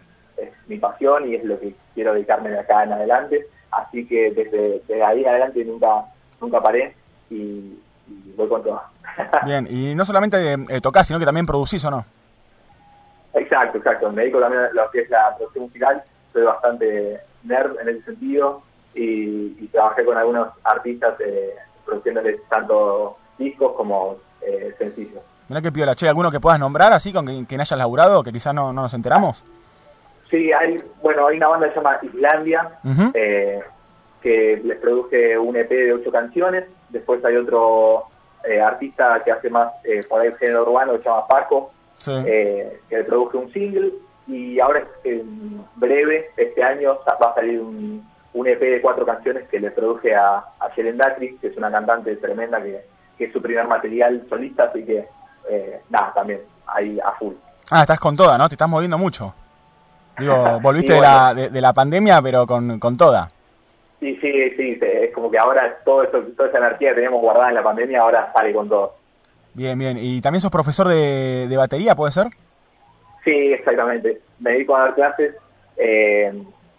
mi pasión y es lo que quiero dedicarme de acá en adelante. Así que desde, desde ahí en adelante nunca, nunca paré y, y voy con todo. Bien, y no solamente eh, tocás, sino que también producís, ¿o no? Exacto, exacto. Me dedico también a lo que es la producción musical. Soy bastante nerd en ese sentido y, y trabajé con algunos artistas eh, produciéndoles tanto discos como eh, sencillos. Mirá que piola, che, ¿alguno que puedas nombrar así, con que hayas laburado, que quizás no, no nos enteramos? Sí, hay, bueno, hay una banda que se llama Islandia, eh, que les produje un EP de ocho canciones. Después hay otro eh, artista que hace más eh, por ahí el género urbano, que se llama Paco, Sí. eh, que le produje un single. Y ahora, en breve, este año, va a salir un, un EP de cuatro canciones que le produje a, a Yelen que es una cantante tremenda, que, que es su primer material solista, así que, eh, nada, también ahí a full. Ah, estás con toda, ¿no? Te estás moviendo mucho. Digo, volviste de, la, de la pandemia, pero con, con toda. Sí, sí, sí, es como que ahora todo eso, toda esa energía que teníamos guardada en la pandemia ahora sale con todo. Bien, bien. ¿Y también sos profesor de, de batería, puede ser? Sí, exactamente. Me dedico a dar clases. eh,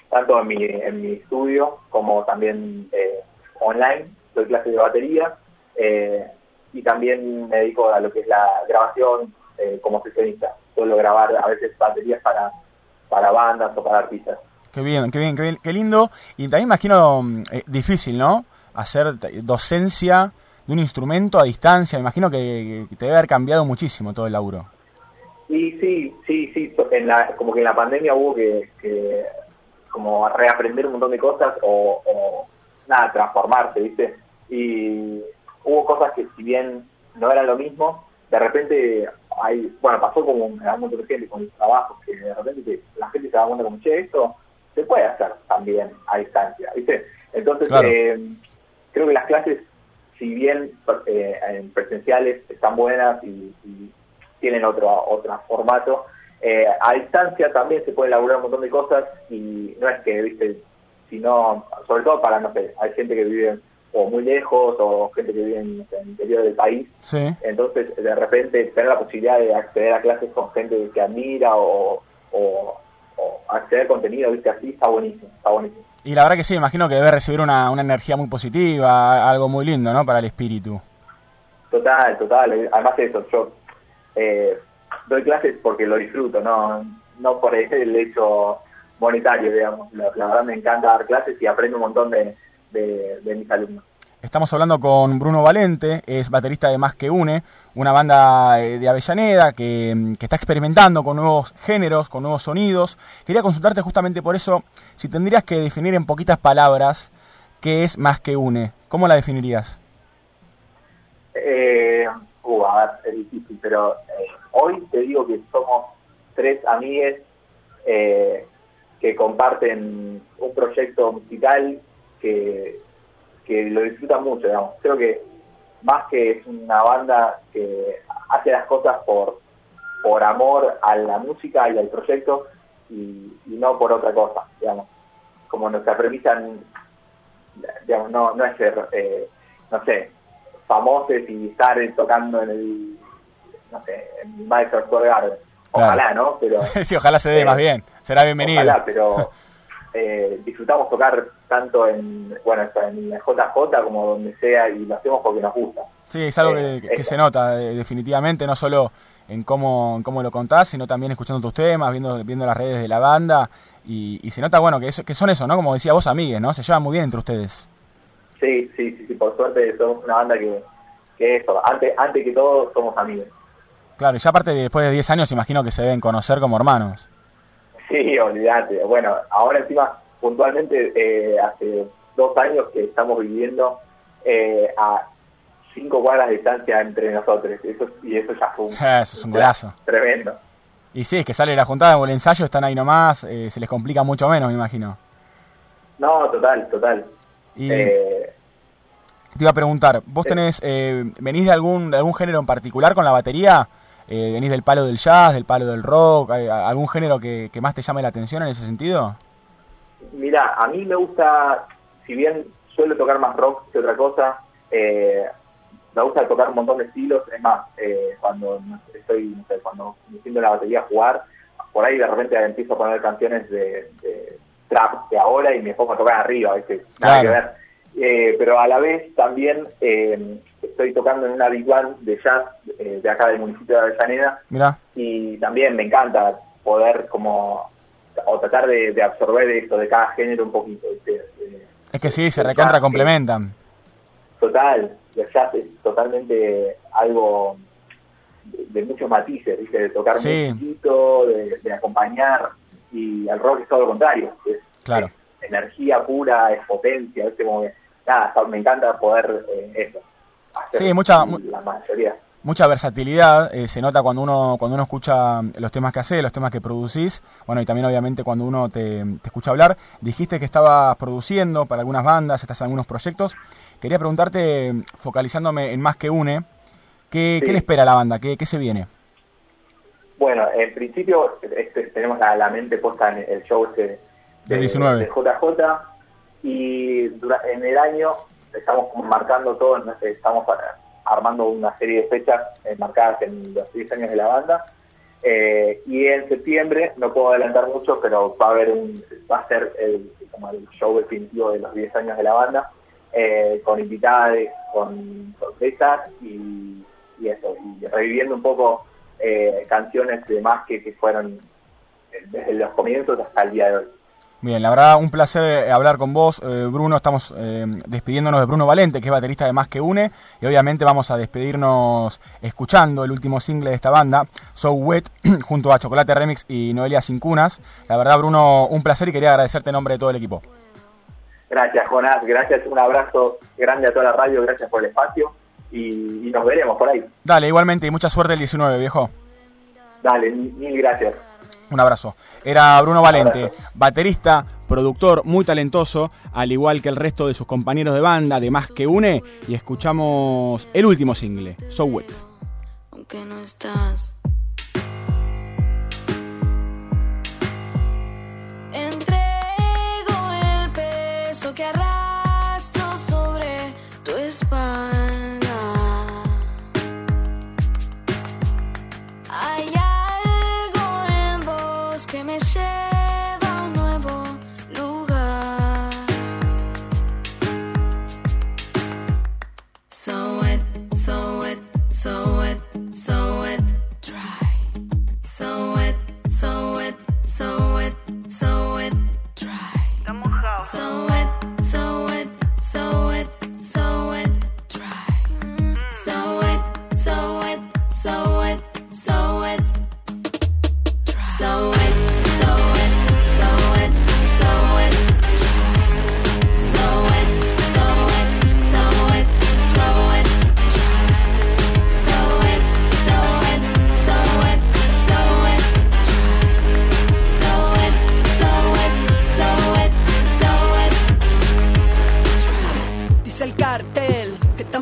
tanto en mi, en mi estudio como también eh, online, doy clases de batería eh, y también me dedico a lo que es la grabación eh, como sesionista. Suelo grabar a veces baterías para, para bandas o para artistas. Qué bien, qué bien, qué bien, qué lindo. Y también imagino mm, eh, difícil, ¿no? Hacer docencia de un instrumento a distancia. Me imagino que, te debe haber cambiado muchísimo todo el laburo. Y sí, sí, sí, en la, como que en la pandemia hubo que, como reaprender un montón de cosas o, nada, transformarse, ¿viste? Y hubo cosas que si bien no eran lo mismo, de repente hay, bueno, pasó como en algún de gente con los trabajos, que de repente te- la gente se da cuenta como, che, esto se puede hacer también a distancia, ¿viste? Entonces, Claro. eh, creo que las clases, si bien eh, en presenciales están buenas y, y tienen otro, otro formato, eh, a distancia también se puede elaborar un montón de cosas y no es que, viste, sino, sobre todo para, no sé, hay gente que vive o muy lejos o gente que vive en, el interior del país, Sí. entonces de repente tener la posibilidad de acceder a clases con gente que admira o, o, o acceder contenido, viste, así está buenísimo, está buenísimo. Y la verdad que sí, imagino que debe recibir una, una energía muy positiva, algo muy lindo, ¿no? Para el espíritu. Total, total. Además de eso, yo eh, doy clases porque lo disfruto, no, no por el hecho monetario, digamos. La, la verdad me encanta dar clases y aprendo un montón de, de, de mis alumnos. Estamos hablando con Bruno Valente, es baterista de Más que Une, una banda eh, de Avellaneda que, mm, que está experimentando con nuevos géneros, con nuevos sonidos. Quería consultarte justamente por eso, si tendrías que definir en poquitas palabras qué es Más que Une, ¿cómo la definirías? Eh, uh, a ver, es difícil, pero eh, hoy te digo que somos tres amigues eh, que comparten un proyecto musical que, que lo disfrutan mucho, digamos. Creo que más que es una banda que hace las cosas por, por amor a la música y al proyecto y, y no por otra cosa, digamos. Como nuestra premisa, digamos, no, no es ser, eh, no sé, famosos y estar tocando en el, no sé, en el Madison Square Garden. Ojalá, ¿no? Pero, sí, ojalá se dé eh, más bien, será bienvenido. Ojalá, pero eh, disfrutamos tocar tanto en, bueno, en JJ como donde sea y lo hacemos porque nos gusta. Sí, es algo Eh, que, que eso. se nota eh, definitivamente, no solo en cómo, en cómo lo contás, sino también escuchando tus temas, viendo, viendo las redes de la banda. Y, y se nota, bueno, que, eso, que son eso, ¿no? Como decía vos, amigues, ¿no? Se llevan muy bien entre ustedes. Sí, sí, sí, sí, por suerte somos una banda que, que eso, antes, antes que todo somos amigos. Claro, y ya aparte, después de 10 años, imagino que se deben conocer como hermanos. Sí, olvídate. Bueno, ahora encima, puntualmente, eh, hace dos años que estamos viviendo eh, a cinco cuadras de distancia entre nosotros. Eso, y eso ya fue un, Eso es un golazo. tremendo. Y sí, es que sale la juntada o el ensayo, están ahí nomás, eh, se les complica mucho menos, me imagino. No, total, total. Y Eh, te iba a preguntar, ¿vos tenés, eh, venís de algún, de algún género en particular con la batería? Eh, ¿Venís del palo del jazz, del palo del rock? ¿Hay ¿Algún género que, que más te llame la atención en ese sentido? Mira, a mí me gusta, si bien suelo tocar más rock que otra cosa, eh, me gusta tocar un montón de estilos. Es más, eh, cuando estoy, no sé, cuando me siento en la batería a jugar, por ahí de repente empiezo a poner canciones de, de trap de ahora y me pongo a tocar arriba, ¿viste? Nada Claro. que ver. Eh, pero a la vez también eh, estoy tocando en una big band de jazz eh, de acá del municipio de Avellaneda Mirá, y también me encanta poder como o tratar de, de absorber esto de cada género un poquito es que sí, se recontra complementan. total el jazz es totalmente algo de, muchos matices ¿viste? de tocar Sí. chiquito de, acompañar y el rock es todo lo contrario es Claro. energía pura es potencia ¿viste? como que nada me encanta poder eh, eso hacer Sí, mucha- mu- la mayoría Mucha versatilidad, eh, se nota cuando uno cuando uno escucha los temas que haces, los temas que producís, bueno, y también obviamente cuando uno te, te escucha hablar. Dijiste que estabas produciendo para algunas bandas, estás en algunos proyectos. Quería preguntarte, focalizándome en más que une, ¿qué, Sí. ¿qué le espera a la banda? ¿Qué, qué se viene? Bueno, en principio este, tenemos la, la mente puesta en el show este de, Del 19. de JJ y dura- en el año estamos marcando todo, estamos a- armando una serie de fechas eh, marcadas en los 10 años de la banda Eh, y en septiembre, no puedo adelantar mucho, pero va a haber va a ser el, show definitivo de los 10 años de la banda, eh, con invitadas, con sorpresas y, eso, y reviviendo un poco canciones y demás que, que fueron desde los comienzos hasta el día de hoy. Bien, la verdad, un placer eh, hablar con vos, eh, Bruno. Estamos eh, despidiéndonos de Bruno Valente, que es baterista de Más que Une, y obviamente vamos a despedirnos escuchando el último single de esta banda, So Wet, junto a Chocolate Remix y Noelia Cincunas. La verdad, Bruno, un placer y quería agradecerte en nombre de todo el equipo. Gracias, Jonás. Gracias. Un abrazo grande a toda la radio. Gracias por el espacio. Y, y nos veremos por ahí. Dale, igualmente, y mucha suerte el 19, viejo. Dale, mil gracias. Un abrazo. Era Bruno Valente, baterista, productor muy talentoso, al igual que el resto de sus compañeros de banda, de Más que Une, y escuchamos el último single, So Wet. aunque no estás.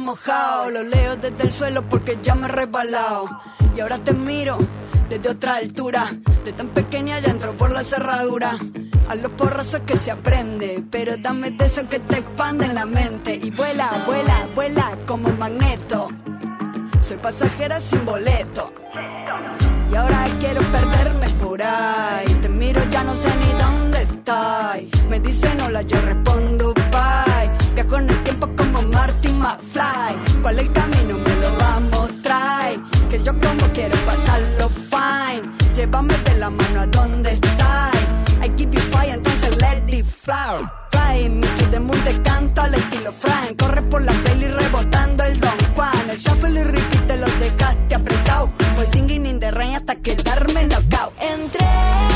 Mojado. Lo leo desde el suelo porque ya me he resbalado. Y ahora te miro desde otra altura. De tan pequeña ya entro por la cerradura. A los porrazos que se aprende. Pero dame de eso que te expande en la mente. Y vuela, vuela, vuela como un magneto. Soy pasajera sin boleto. Y ahora quiero perderme por ahí. Te miro, ya no sé ni dónde estoy. Me dicen hola, yo respondo en el tiempo como Marty McFly. ¿Cuál es el camino? Me lo va a mostrar. Que yo como quiero pasarlo fine. Llévame de la mano a donde estás. I give you fire, entonces let it fly. Fly, me to the moon te canto al estilo Frank. Corre por la peli rebotando el Don Juan. El shuffle y repeat te los dejaste apretado. Voy singing in the rain hasta quedarme knockout. Entrego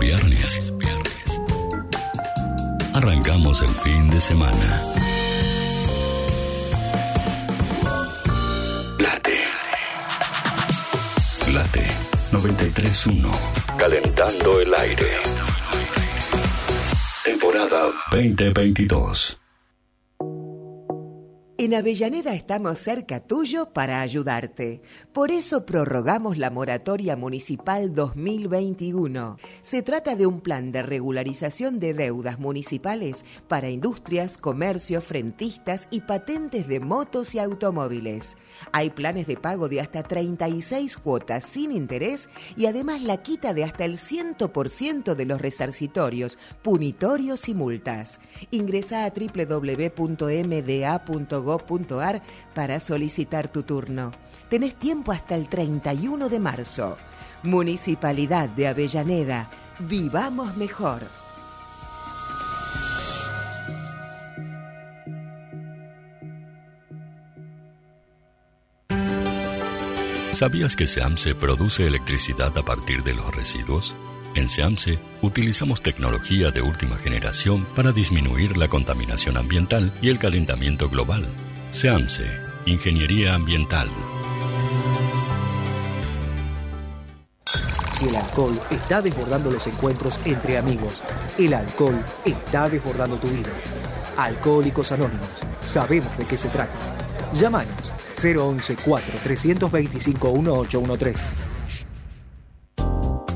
viernes. Arrancamos el fin de semana. Late. Late 931. Calentando el aire. Temporada 2022. En Avellaneda estamos cerca tuyo para ayudarte. Por eso prorrogamos la moratoria municipal 2021. Se trata de un plan de regularización de deudas municipales para industrias, comercios, frentistas y patentes de motos y automóviles. Hay planes de pago de hasta 36 cuotas sin interés y además la quita de hasta el 100% de los resarcitorios, punitorios y multas. Ingresa a para solicitar tu turno. Tenés tiempo hasta el 31 de marzo. Municipalidad de Avellaneda. Vivamos mejor. ¿Sabías que SEAMSE produce electricidad a partir de los residuos? En SEAMSE utilizamos tecnología de última generación para disminuir la contaminación ambiental y el calentamiento global. SEAMSE, Ingeniería Ambiental. El alcohol está desbordando los encuentros entre amigos, el alcohol está desbordando tu vida. Alcohólicos Anónimos, sabemos de qué se trata. Llámanos 011 4 325 1813.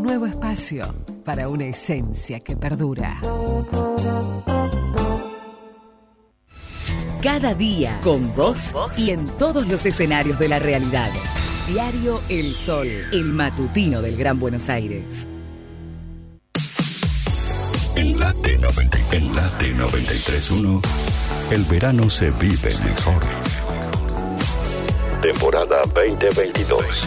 Nuevo espacio para una esencia que perdura. Cada día con vos y en todos los escenarios de la realidad. Diario El Sol, el matutino del Gran Buenos Aires. En la T90 en la T931, el verano se vive mejor. Temporada 2022.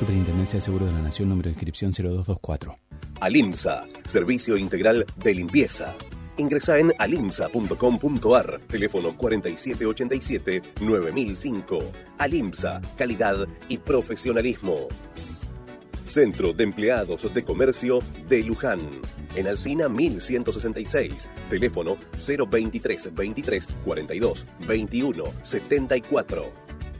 Superintendencia de Seguros de la Nación, número de inscripción 0224. Alimsa, servicio integral de limpieza. Ingresa en alimsa.com.ar, teléfono 4787-9005. Alimsa, calidad y profesionalismo. Centro de Empleados de Comercio de Luján. En Alcina 1166. Teléfono 023 23 42 21 74.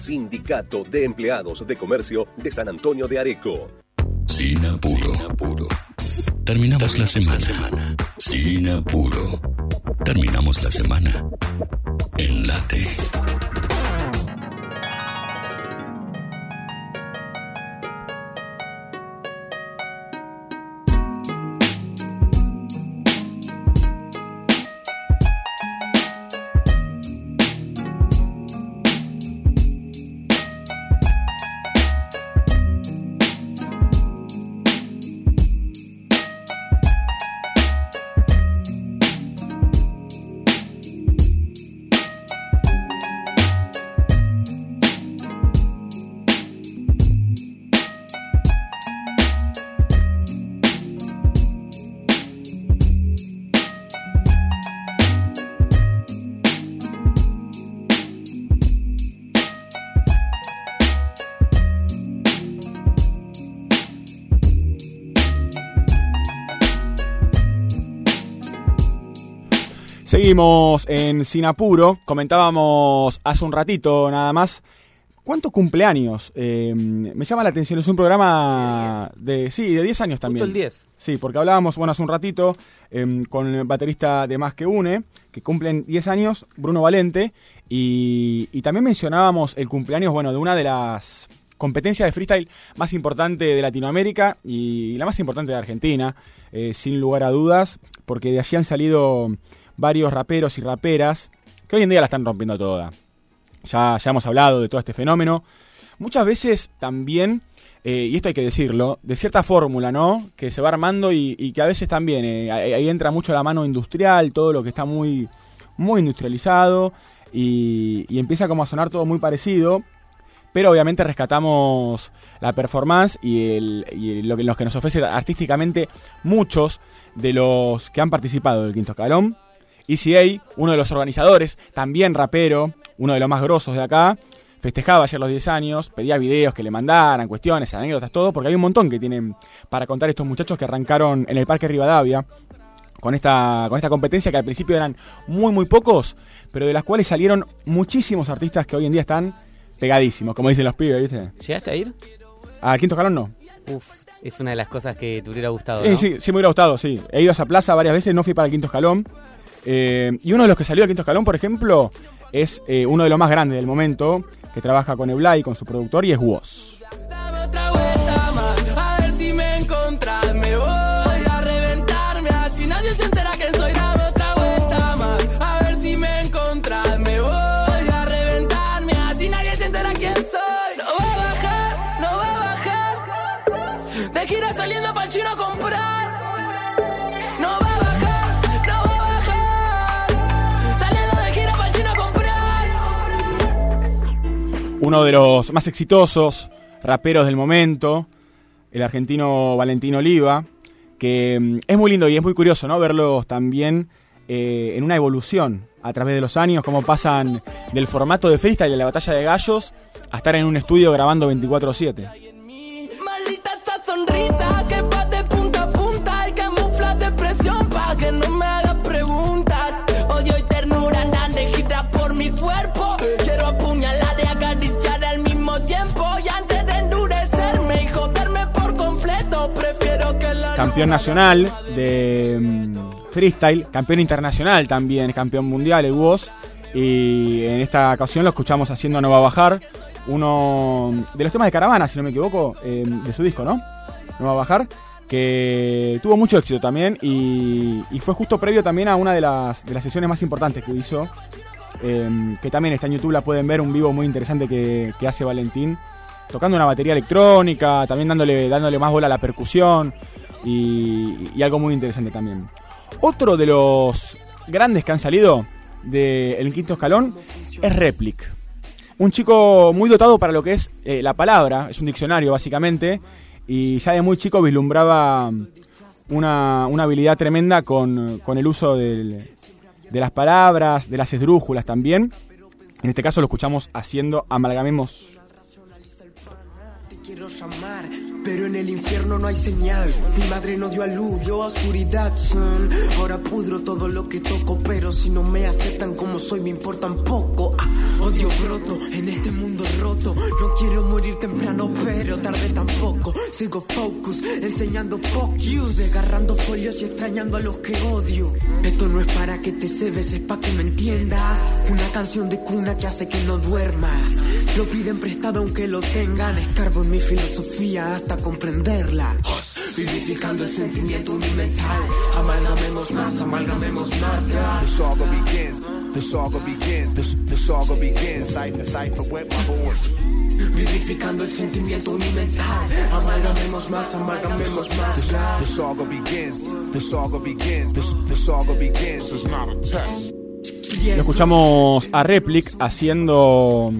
Sindicato de Empleados de Comercio de San Antonio de Areco. Sin apuro. Terminamos la semana. Sin apuro. Terminamos la semana. En Seguimos en Sinapuro. Comentábamos hace un ratito nada más. ¿Cuántos cumpleaños? Eh, me llama la atención, es un programa de, sí, de 10 años también. Justo el 10. Sí, porque hablábamos, bueno, hace un ratito eh, con el baterista de Más que Une, que cumplen 10 años, Bruno Valente, y, y también mencionábamos el cumpleaños, bueno, de una de las competencias de freestyle más importante de Latinoamérica y la más importante de Argentina, eh, sin lugar a dudas, porque de allí han salido varios raperos y raperas que hoy en día la están rompiendo toda. Ya, ya hemos hablado de todo este fenómeno. Muchas veces también, eh, y esto hay que decirlo, de cierta fórmula, ¿no? Que se va armando y, que a veces también, eh, ahí, entra mucho la mano industrial, todo lo que está muy, muy industrializado y, y empieza como a sonar todo muy parecido. pero obviamente rescatamos la performance y, el, y lo que, los que nos ofrece artísticamente muchos de los que han participado del Quinto Escalón. ECA, uno de los organizadores, también rapero, uno de los más grosos de acá, festejaba ayer los 10 años, pedía videos que le mandaran, cuestiones, anécdotas, todo, porque hay un montón que tienen para contar estos muchachos que arrancaron en el Parque Rivadavia con esta, con esta competencia que al principio eran muy, muy pocos, pero de las cuales salieron muchísimos artistas que hoy en día están pegadísimos, como dicen los pibes, ¿viste? ¿Llegaste a ir? Al Quinto Escalón no. Uf, es una de las cosas que te hubiera gustado. Sí, ¿no? sí, sí me hubiera gustado, sí. He ido a esa plaza varias veces, no fui para el Quinto Escalón. Eh, y uno de los que salió al Quinto Escalón, por ejemplo, es eh, uno de los más grandes del momento, que trabaja con Eblay, con su productor, y es Woz. Uno de los más exitosos raperos del momento, el argentino Valentino Oliva, que mm, es muy lindo y es muy curioso, ¿no? Verlos también eh, en una evolución a través de los años, cómo pasan del formato de freestyle de la batalla de gallos a estar en un estudio grabando 24/7. Campeón nacional de mm, freestyle, campeón internacional también, campeón mundial el Woz. Y en esta ocasión lo escuchamos haciendo No va a bajar, uno de los temas de Caravana, si no me equivoco, eh, de su disco, ¿no? No va a bajar, que tuvo mucho éxito también y, y fue justo previo también a una de las, de las sesiones más importantes que hizo, eh, que también está en YouTube, la pueden ver, un vivo muy interesante que, que hace Valentín, tocando una batería electrónica, también dándole, dándole más bola a la percusión y, y algo muy interesante también. Otro de los grandes que han salido del quinto escalón es Replic. Un chico muy dotado para lo que es eh, la palabra, es un diccionario básicamente, y ya de muy chico vislumbraba una, una habilidad tremenda con, con el uso del- de las palabras, de las esdrújulas también. En este caso lo escuchamos haciendo amalgamemos pero en el infierno no hay señal. Mi madre no dio a luz, dio a oscuridad. Ahora pudro todo lo que toco, pero si no me aceptan como soy, me importan poco. Ah, odio broto en este mundo roto. No quiero morir temprano, pero tarde tampoco. Sigo focus, enseñando fuck you, desgarrando folios y extrañando a los que odio. Esto no es para que te cebes, es para que me entiendas. Una canción de cuna que hace que no duermas. Lo piden prestado aunque lo tengan. Escarbo en mi filosofía hasta comprenderla. Vivificando el sentimiento universal. Amalgamemos más, amalgamemos más, The saga begins. The saga begins. The, the saga begins. Cipher, cipher, wet my board. Vivificando el sentimiento universal. Amalgamemos más, amalgamemos más, The, the saga begins. The saga begins. The, the saga begins. It's not a test. Lo escuchamos a Replic haciendo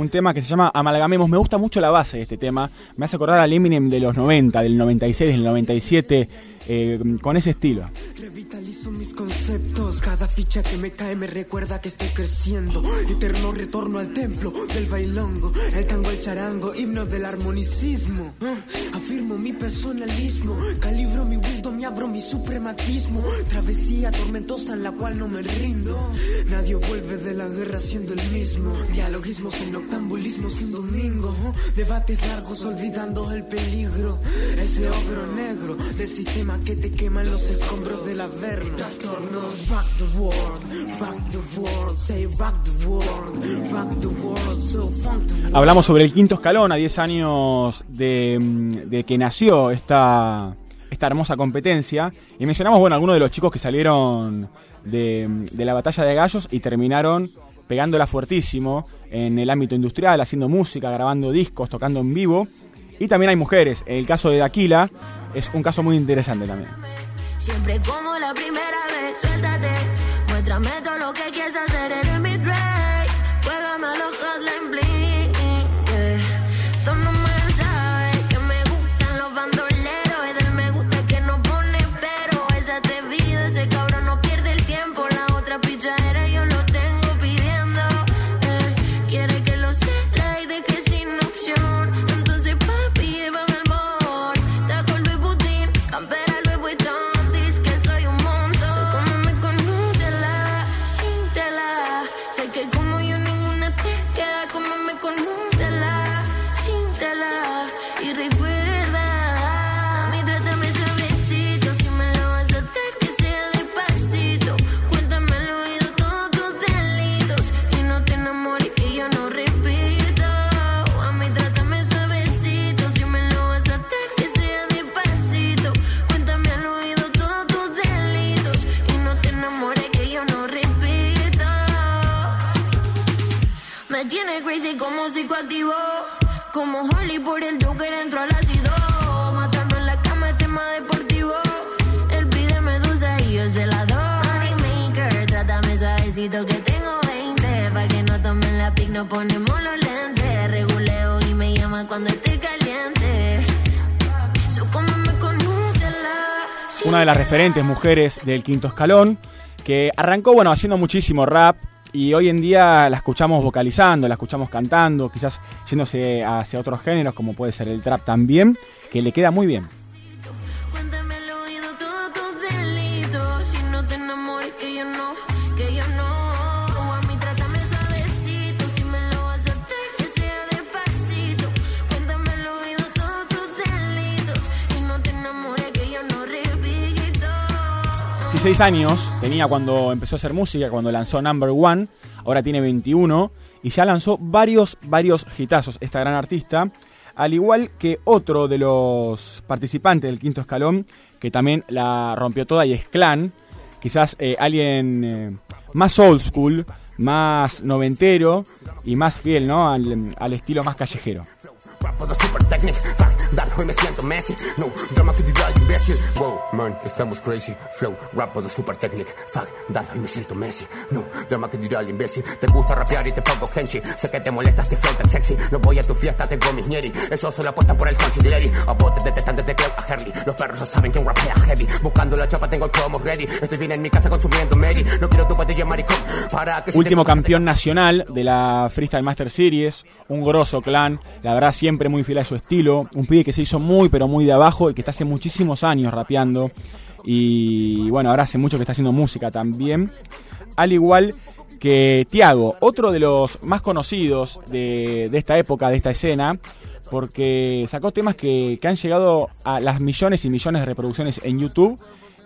un tema que se llama Amalgamemos. Me gusta mucho la base de este tema. Me hace acordar al Eminem de los 90, del 96, del 97, eh, con ese estilo. Revitalizo mis conceptos. Cada ficha que me cae me recuerda que estoy creciendo. Eterno retorno al templo del bailongo. El tango, el charango, himno del armonicismo. Ah, Afirmo mi personalismo. Calibro mi wisdom y abro mi suprematismo. Travesía tormentosa en la cual no me rindo. Nadie vuelve de la guerra siendo el mismo. Dialogismos en octambulismos un domingo. Oh, Debates largos olvidando el peligro. Ese ogro negro del sistema que te quema en los escombros del averno. The world, the world, say the world, the world, so funk the. Hablamos sobre el quinto escalón a 10 años de, que nació esta, esta hermosa competencia. Y mencionamos, bueno, algunos de los chicos que salieron de la batalla de gallos y terminaron pegándola fuertísimo en el ámbito industrial, haciendo música, grabando discos, tocando en vivo. Y también hay mujeres. El caso de Aquila es un caso muy interesante también. Siempre como la primera vez, suéltate. Muéstrame todo lo que quieres hacer, eres mi Drake. Una de las referentes mujeres del quinto escalón, que arrancó, bueno, haciendo muchísimo rap. Y hoy en día la escuchamos vocalizando, la escuchamos cantando, quizás yéndose hacia otros géneros, como puede ser el trap también, que le queda muy bien. 16 años tenía cuando empezó a hacer música, cuando lanzó Number One, ahora tiene 21 y ya lanzó varios, varios hitazos esta gran artista, al igual que otro de los participantes del quinto escalón, que también la rompió toda y es Clan, quizás eh, alguien eh, más old school, más noventero y más fiel ¿no? al, al estilo más callejero. That hoy me siento Messi. No, drama que el imbécil. Wow, man, estamos crazy. Flow, rapo de super technic, fuck, that hoy me siento Messi. No, drama que dirá el imbécil. Te gusta rapear y te pongo kenchi. Sé que te molesta este flow tan sexy. No voy a tu fiesta, tengo mis ñeri. Eso solo apuesta por el fancy de A botes detestan desde Cleo a Herley. Los perros ya saben que rapea heavy. Buscando la chapa, tengo el como ready. Estoy bien en mi casa consumiendo Mary. No quiero tu patilla maricón. Para que Último te- campeón nacional de la Freestyle Master Series, un grosso clan, la verdad siempre muy fiel a su estilo, un pibe que se hizo muy pero muy de abajo y que está hace muchísimos años rapeando y bueno, ahora hace mucho que está haciendo música también, al igual que Tiago, otro de los más conocidos de, de esta época, de esta escena, porque sacó temas que, que han llegado a las millones y millones de reproducciones en YouTube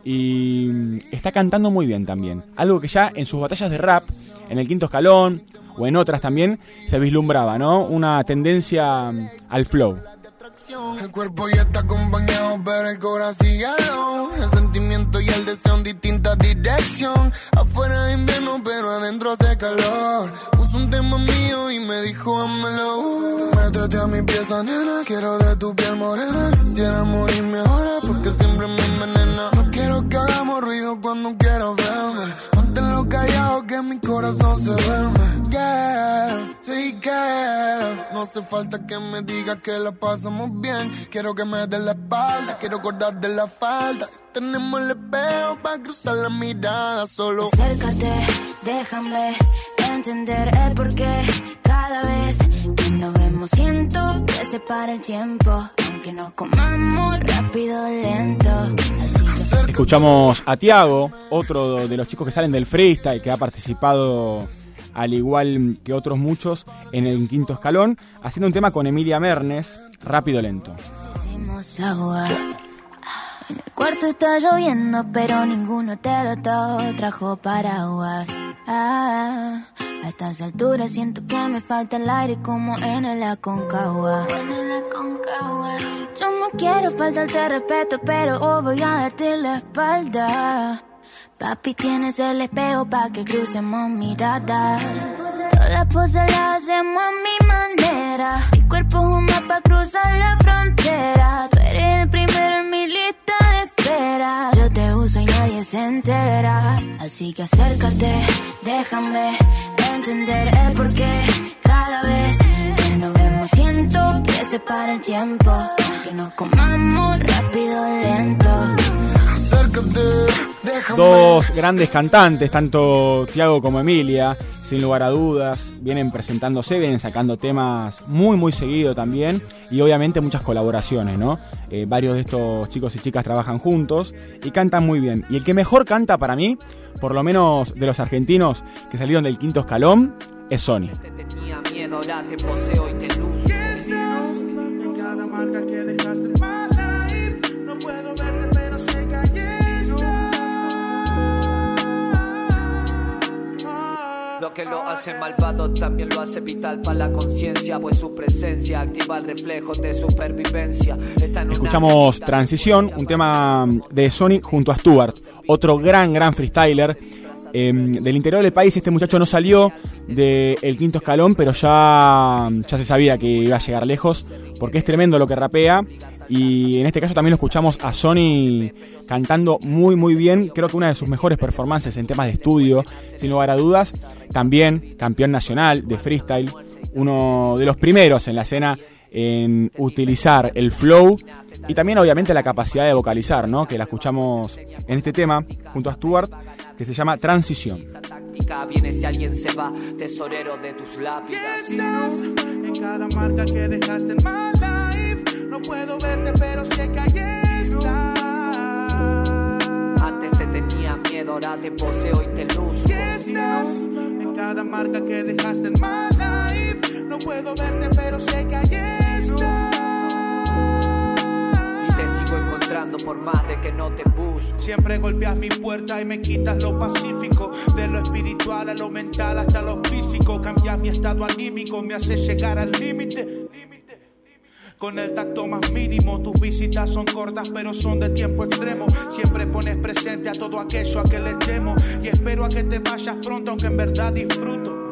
y está cantando muy bien también. Algo que ya en sus batallas de rap, en el quinto escalón o en otras también, se vislumbraba, ¿no? Una tendencia mm, al flow. El cuerpo ya está acompañado, pero el corazón sigue. El sentimiento y el deseo en distinta dirección. Afuera es invierno, pero adentro hace calor. Puso un tema mío y me dijo, hámelo. Métete a mi pieza, nena. Quiero de tu piel morena. Quisiera morirme ahora porque siempre me envenena. No quiero que hagamos ruido cuando quiero verme. Manténlo callado que mi corazón se duerme. Yeah, sí que no hace falta que me digas que la pasamos bien. Quiero que me des la espalda, quiero acordar de la falda. Tenemos el espejo para cruzar la mirada solo. Acércate, déjame entender el porqué. Cada vez que nos vemos siento que se para el tiempo. Aunque nos comamos rápido lento. Así que Escuchamos a Tiago, otro de los chicos que salen del freestyle, que ha participado al igual que otros muchos en el quinto escalón, haciendo un tema con Emilia Mernes, rápido lento. En el cuarto está lloviendo, pero ninguno te lo trajo paraguas. Ah, a estas alturas siento que me falta el aire como en el Aconcagua. Yo no quiero faltarte respeto, pero hoy voy a darte la espalda. Papi, tienes el espejo pa' que crucemos miradas. Todas las poses las hacemos a mi manera. Mi cuerpo es un mapa cruzar la frontera. Tú eres el primero en mi lista de espera. Yo te uso y nadie se entera. Así que acércate, déjame entender el porqué. Cada vez que nos vemos siento que se para el tiempo. Que nos comamos rápido lento. Dos grandes cantantes, tanto Tiago como Emilia, sin lugar a dudas, vienen presentándose, vienen sacando temas muy muy seguido también y obviamente muchas colaboraciones, ¿no? Eh, varios de estos chicos y chicas trabajan juntos y cantan muy bien. Y el que mejor canta para mí, por lo menos de los argentinos que salieron del quinto escalón, es Sony. Tenía miedo, ahora te poseo y te luzco. Cada marca que dejaste en que lo hace malvado también lo hace vital para la conciencia, pues su presencia activa el reflejo de supervivencia. Está en una Escuchamos Transición, un tema de Sony junto a Stuart, otro gran, gran freestyler eh, del interior del país. Este muchacho no salió del quinto escalón, pero ya, ya se sabía que iba a llegar lejos, porque es tremendo lo que rapea. Y en este caso también lo escuchamos a Sony cantando muy muy bien, creo que una de sus mejores performances en temas de estudio, sin lugar a dudas. También campeón nacional de freestyle, uno de los primeros en la escena en utilizar el flow y también obviamente la capacidad de vocalizar, ¿no? Que la escuchamos en este tema junto a Stuart, que se llama Transición. táctica viene si alguien se va, tesorero de tus lápidas. estás en cada marca que dejaste en my life. No puedo verte, pero sé que ahí estás. Antes ahora te poseo y te luzco. ¿Qué estás en cada marca que dejaste en my life. No puedo verte, pero sé que ahí estás. Y te sigo encontrando por más de que no te busco. Siempre golpeas mi puerta y me quitas lo pacífico. De lo espiritual a lo mental hasta lo físico. Cambias mi estado anímico, me haces llegar al límite. Con el tacto más mínimo, tus visitas son cortas, pero son de tiempo extremo. Siempre pones presente a todo aquello a que le temo. Y espero a que te vayas pronto, aunque en verdad disfruto.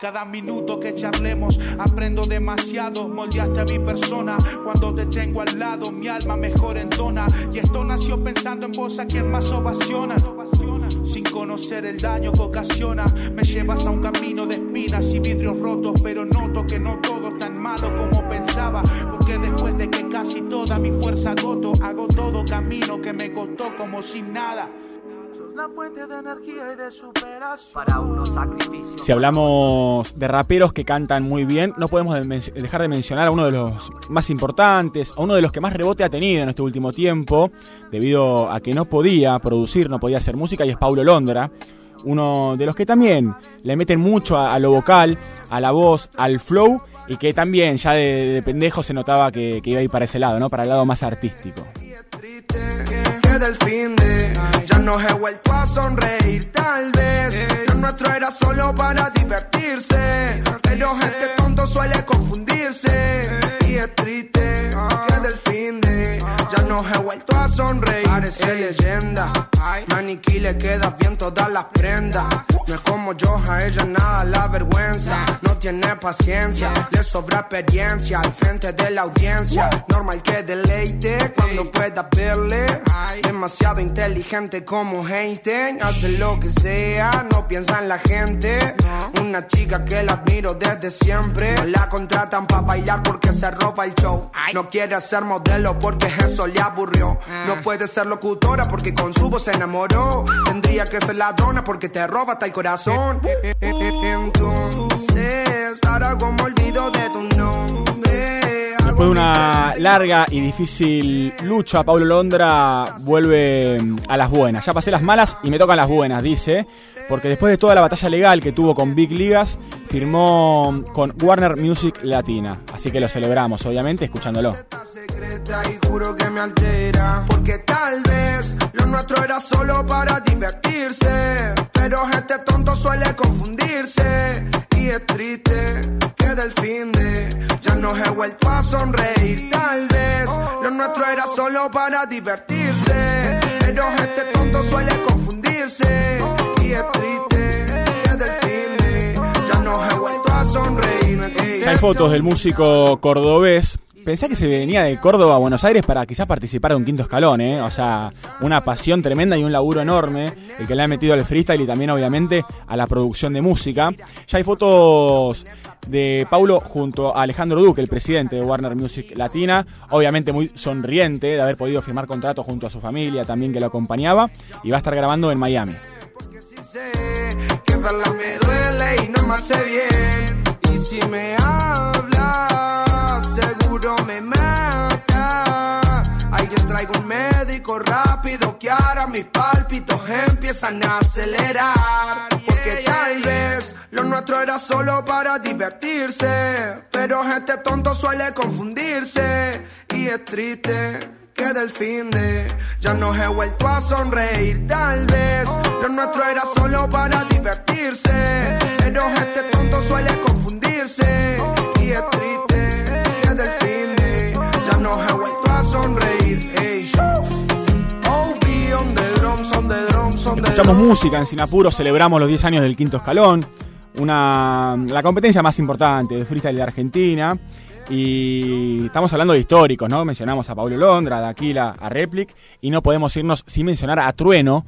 Cada minuto que charlemos aprendo demasiado, moldeaste a mi persona. Cuando te tengo al lado, mi alma mejor entona. Y esto nació pensando en vos a quien más ovaciona. Sin conocer el daño que ocasiona, me llevas a un camino de espinas y vidrios rotos. Pero noto que no todo tan malo como pensaba. Porque después de que casi toda mi fuerza agoto, hago todo camino que me costó como sin nada. Sos la fuente de energía y de superación. Para unos sacrificios. Si hablamos de raperos que cantan muy bien, no podemos dejar de mencionar a uno de los más importantes, a uno de los que más rebote ha tenido en este último tiempo, debido a que no podía producir, no podía hacer música, y es Paulo Londra, uno de los que también le meten mucho a, a lo vocal, a la voz, al flow, y que también ya de, de pendejo se notaba que, que iba a ir para ese lado, ¿no? Para el lado más artístico. del fin de ya no he vuelto a sonreír tal vez. Lo nuestro era solo para divertirse. Pero este tonto suele confundirse. Y es triste que del fin de ya no he vuelto a sonreír. Parece leyenda. Maniquí le queda bien todas las prendas no es como yo a ella nada la vergüenza. No tiene paciencia le sobra experiencia al frente de la audiencia. Normal que deleite cuando pueda verle. Demasiado inteligente como Einstein. Hace lo que sea no piensa en la gente. Una chica que la admiro desde siempre. No la contratan para bailar porque se roba el show. No quiere ser modelo porque eso le aburrió. No puede ser locutora porque con su voz se enamoró. Tendría que ser ladrona porque te roba el corazón entonces ahora como olvido de tu nombre Después de una larga y difícil lucha, Paulo Londra vuelve mm, a las buenas. Ya pasé las malas y me tocan las buenas, dice. Porque después de toda la batalla legal que tuvo con Big Ligas, firmó con Warner Music Latina. Así que lo celebramos, obviamente, escuchándolo. y juro que me altera Porque tal vez lo nuestro era solo para divertirse Pero este tonto suele confundirse Y es triste que del fin de Ya no he vuelto a sonreír Tal vez lo nuestro era solo para divertirse Pero este tonto suele confundirse Y es triste que del fin de Ya no he vuelto a sonreír hay fotos del músico cordobés. Pensé que se venía de Córdoba a Buenos Aires para quizás participar de un quinto escalón, ¿eh? O sea, una pasión tremenda y un laburo enorme, el que le ha metido al freestyle y también, obviamente, a la producción de música. Ya hay fotos de Paulo junto a Alejandro Duque, el presidente de Warner Music Latina, obviamente muy sonriente de haber podido firmar contrato junto a su familia también que lo acompañaba, y va a estar grabando en Miami. Seguro me mata. Alguien traigo un médico rápido que ahora mis pálpitos empiezan a acelerar. Porque tal vez lo nuestro era solo para divertirse. Pero este tonto suele confundirse. Y es triste que del fin de ya no he vuelto a sonreír tal vez lo nuestro era solo para divertirse pero este tonto suele confundirse Escuchamos música en Sinapuro, celebramos los 10 años del quinto escalón, una, la competencia más importante de freestyle de Argentina. Y estamos hablando de históricos, ¿no? Mencionamos a Pablo Londra, a Daquila, a Replic, y no podemos irnos sin mencionar a Trueno,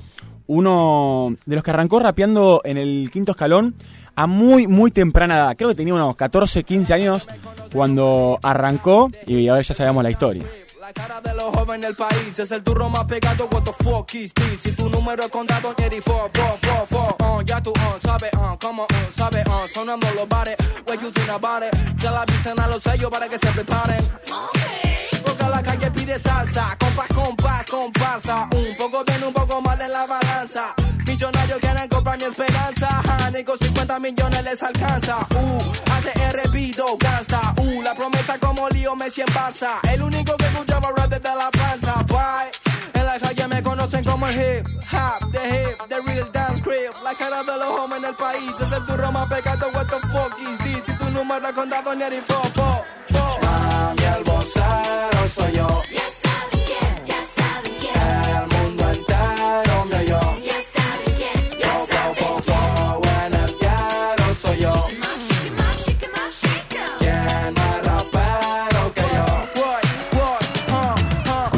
uno de los que arrancó rapeando en el quinto escalón a muy, muy temprana edad. Creo que tenía unos 14, 15 años cuando arrancó, y ahora ya sabemos la historia. Cara de los jóvenes del país es el turro más pegado. What the fuck is this? Si tu número es contado, Jerry, four, four, four, four. Uh, ya tú, uh, sabes, uh, como, uh, sabes, uh, sonando los bares. What you think about it? Ya la avisan a los sellos para que se preparen. Porque la calle pide salsa, compás, compás, comparsa. Un poco bien, un poco mal en la balanza. Millonarios quieren comprar mi esperanza. Ni con 50 millones les alcanza. Uh, ATR pido gasta. Uh, la promesa como lío Messi en Barça. El único que escuchaba rap desde la panza. Bye. En la calle me conocen como el hip hop, the hip, the real dance crib. La cara de los hombres en el país es el turro más pegado. What the fuck is this? Si tu número es contado, ni el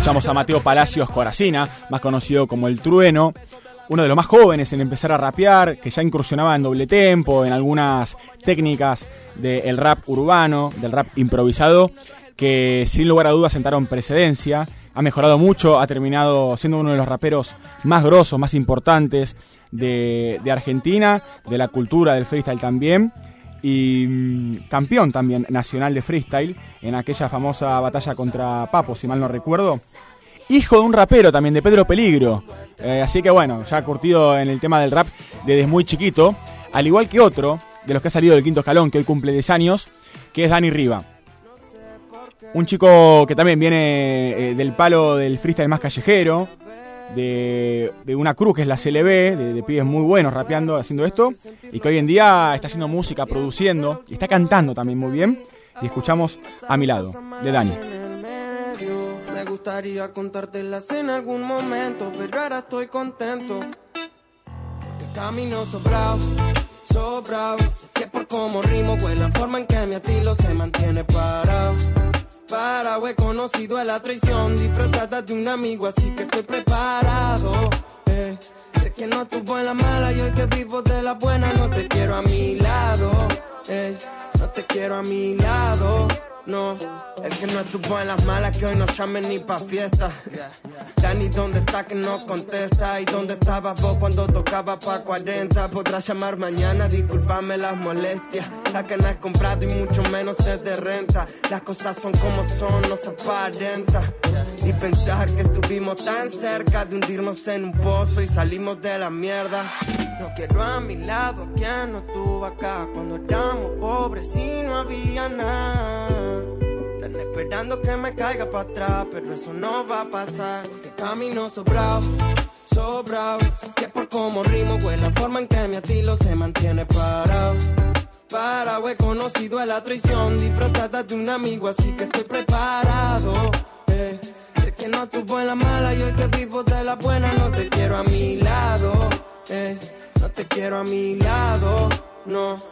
Escuchamos a Mateo Palacios Coracina, más conocido como El Trueno, uno de los más jóvenes en empezar a rapear, que ya incursionaba en doble tempo, en algunas técnicas del rap urbano, del rap improvisado, que sin lugar a dudas sentaron precedencia. Ha mejorado mucho, ha terminado siendo uno de los raperos más grosos, más importantes de, Argentina, de la cultura del freestyle también y mm, campeón también nacional de freestyle en aquella famosa batalla contra Papo, si mal no recuerdo. Hijo de un rapero también, de Pedro Peligro. Eh, así que bueno, ya curtido en el tema del rap desde muy chiquito. Al igual que otro de los que ha salido del quinto escalón, que hoy cumple 10 años, que es Dani Riva. Un chico que también viene eh, del palo del freestyle más callejero, de, una cruz que es la CLB, de, de pibes muy buenos rapeando, haciendo esto, y que hoy en día está haciendo música, produciendo, y está cantando también muy bien. Y escuchamos a mi lado, de Dani. Me gustaría contártelas en algún momento, pero ahora estoy contento. Porque camino sobrado, sobrado. Si es por cómo rimo, pues la forma en que mi estilo se mantiene parado. Parado, he conocido la traición disfrazada de un amigo, así que estoy preparado. eh. Sé que no estuvo en la mala y hoy que vivo de la buena, no te quiero a mi lado. eh. Te quiero a mi lado. No, el que no estuvo en las malas que hoy no llamen ni pa' fiesta. Dani, ¿dónde está que no contesta? ¿Y dónde estabas vos cuando tocaba pa' 40? Podrás llamar mañana, discúlpame las molestias. La que no has comprado y mucho menos es de renta. Las cosas son como son, no se aparenta. Y pensar que estuvimos tan cerca de hundirnos en un pozo y salimos de la mierda. No quiero a mi lado quien no estuvo acá cuando éramos pobres no había nada. Están esperando que me caiga para atrás, pero eso no va a pasar. Porque camino sobrado, sobrado. Si es por cómo rimo, pues la forma en que mi estilo se mantiene parado. Parado, he conocido la traición disfrazada de un amigo, así que estoy preparado. eh. Sé que no estuvo en la mala y hoy que vivo de la buena, no te quiero a mi lado. eh. No te quiero a mi lado, no.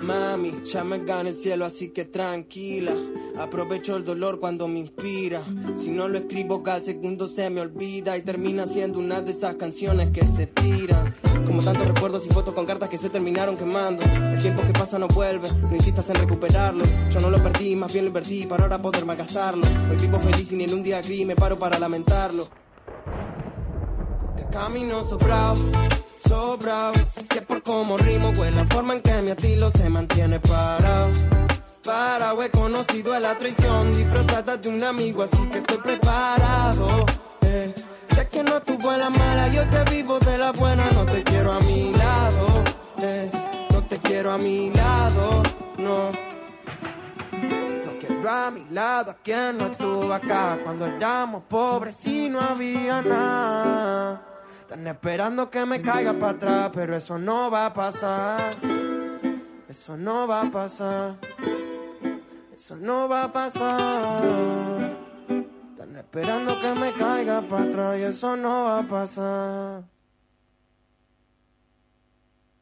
Mami, ya me gana el cielo, así que tranquila. Aprovecho el dolor cuando me inspira. Si no lo escribo, cada segundo se me olvida y termina siendo una de esas canciones que se tiran. Como tantos recuerdos y fotos con cartas que se terminaron quemando. El tiempo que pasa no vuelve, no insistas en recuperarlo. Yo no lo perdí, más bien lo invertí para ahora poder gastarlo. Hoy vivo feliz y ni en un día gris me paro para lamentarlo. Camino sobrado, sobrado. Si es por cómo rimo, pues la forma en que mi estilo se mantiene parado. Parado, he conocido la traición disfrazada de un amigo, así que estoy preparado. eh. Sé que no estuvo en la mala, yo que vivo de la buena, no te quiero a mi lado. eh. No te quiero a mi lado, no. No quiero a mi lado a quien no estuvo acá cuando éramos pobres y no había nada. Están esperando que me caiga para atrás, pero eso no va a pasar. Eso no va a pasar. Eso no va a pasar. Están esperando que me caiga para atrás y eso no va a pasar.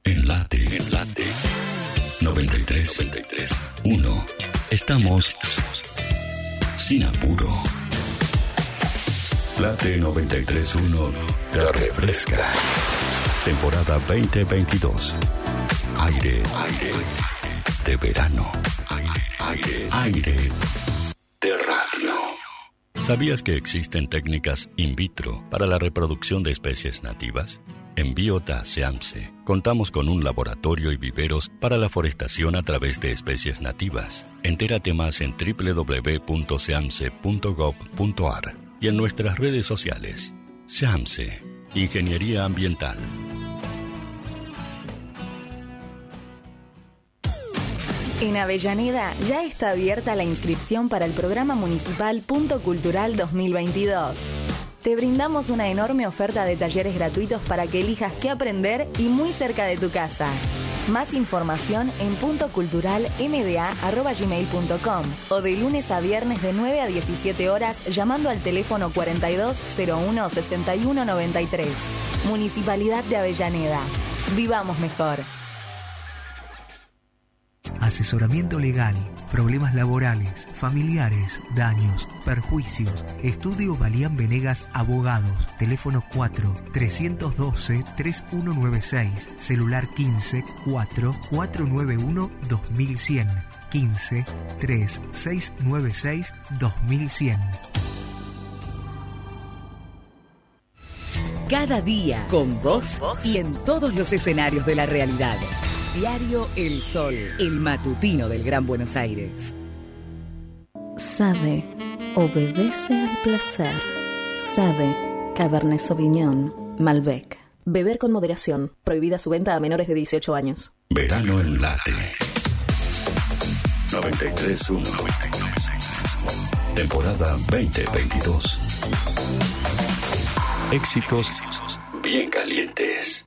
Enlate, enlate. 93, 93, 1. Estamos sin apuro. Late 93.1 te refresca. Temporada 2022. Aire, aire de verano. Aire, aire, aire de radio. ¿Sabías que existen técnicas in vitro para la reproducción de especies nativas? En Biota Seamse contamos con un laboratorio y viveros para la forestación a través de especies nativas. Entérate más en www.seamse.gov.ar y en nuestras redes sociales. Seamse, Ingeniería Ambiental. En Avellaneda ya está abierta la inscripción para el programa municipal Punto Cultural 2022. Te brindamos una enorme oferta de talleres gratuitos para que elijas qué aprender y muy cerca de tu casa. Más información en puntoculturalmda.gmail.com o de lunes a viernes de 9 a 17 horas llamando al teléfono 4201 6193. Municipalidad de Avellaneda. Vivamos mejor. Asesoramiento legal, problemas laborales, familiares, daños, perjuicios. Estudio Balían Venegas Abogados. Teléfono 4 312 3196. Celular 15 4 491 2100. 15 3 696 2100. Cada día con vos y en todos los escenarios de la realidad. Diario El Sol, el matutino del Gran Buenos Aires. Sabe, obedece al placer. Sabe, Cabernet Sauvignon, Malbec. Beber con moderación. Prohibida su venta a menores de 18 años. Verano en late. 93.1. Temporada 2022. Éxitos bien calientes.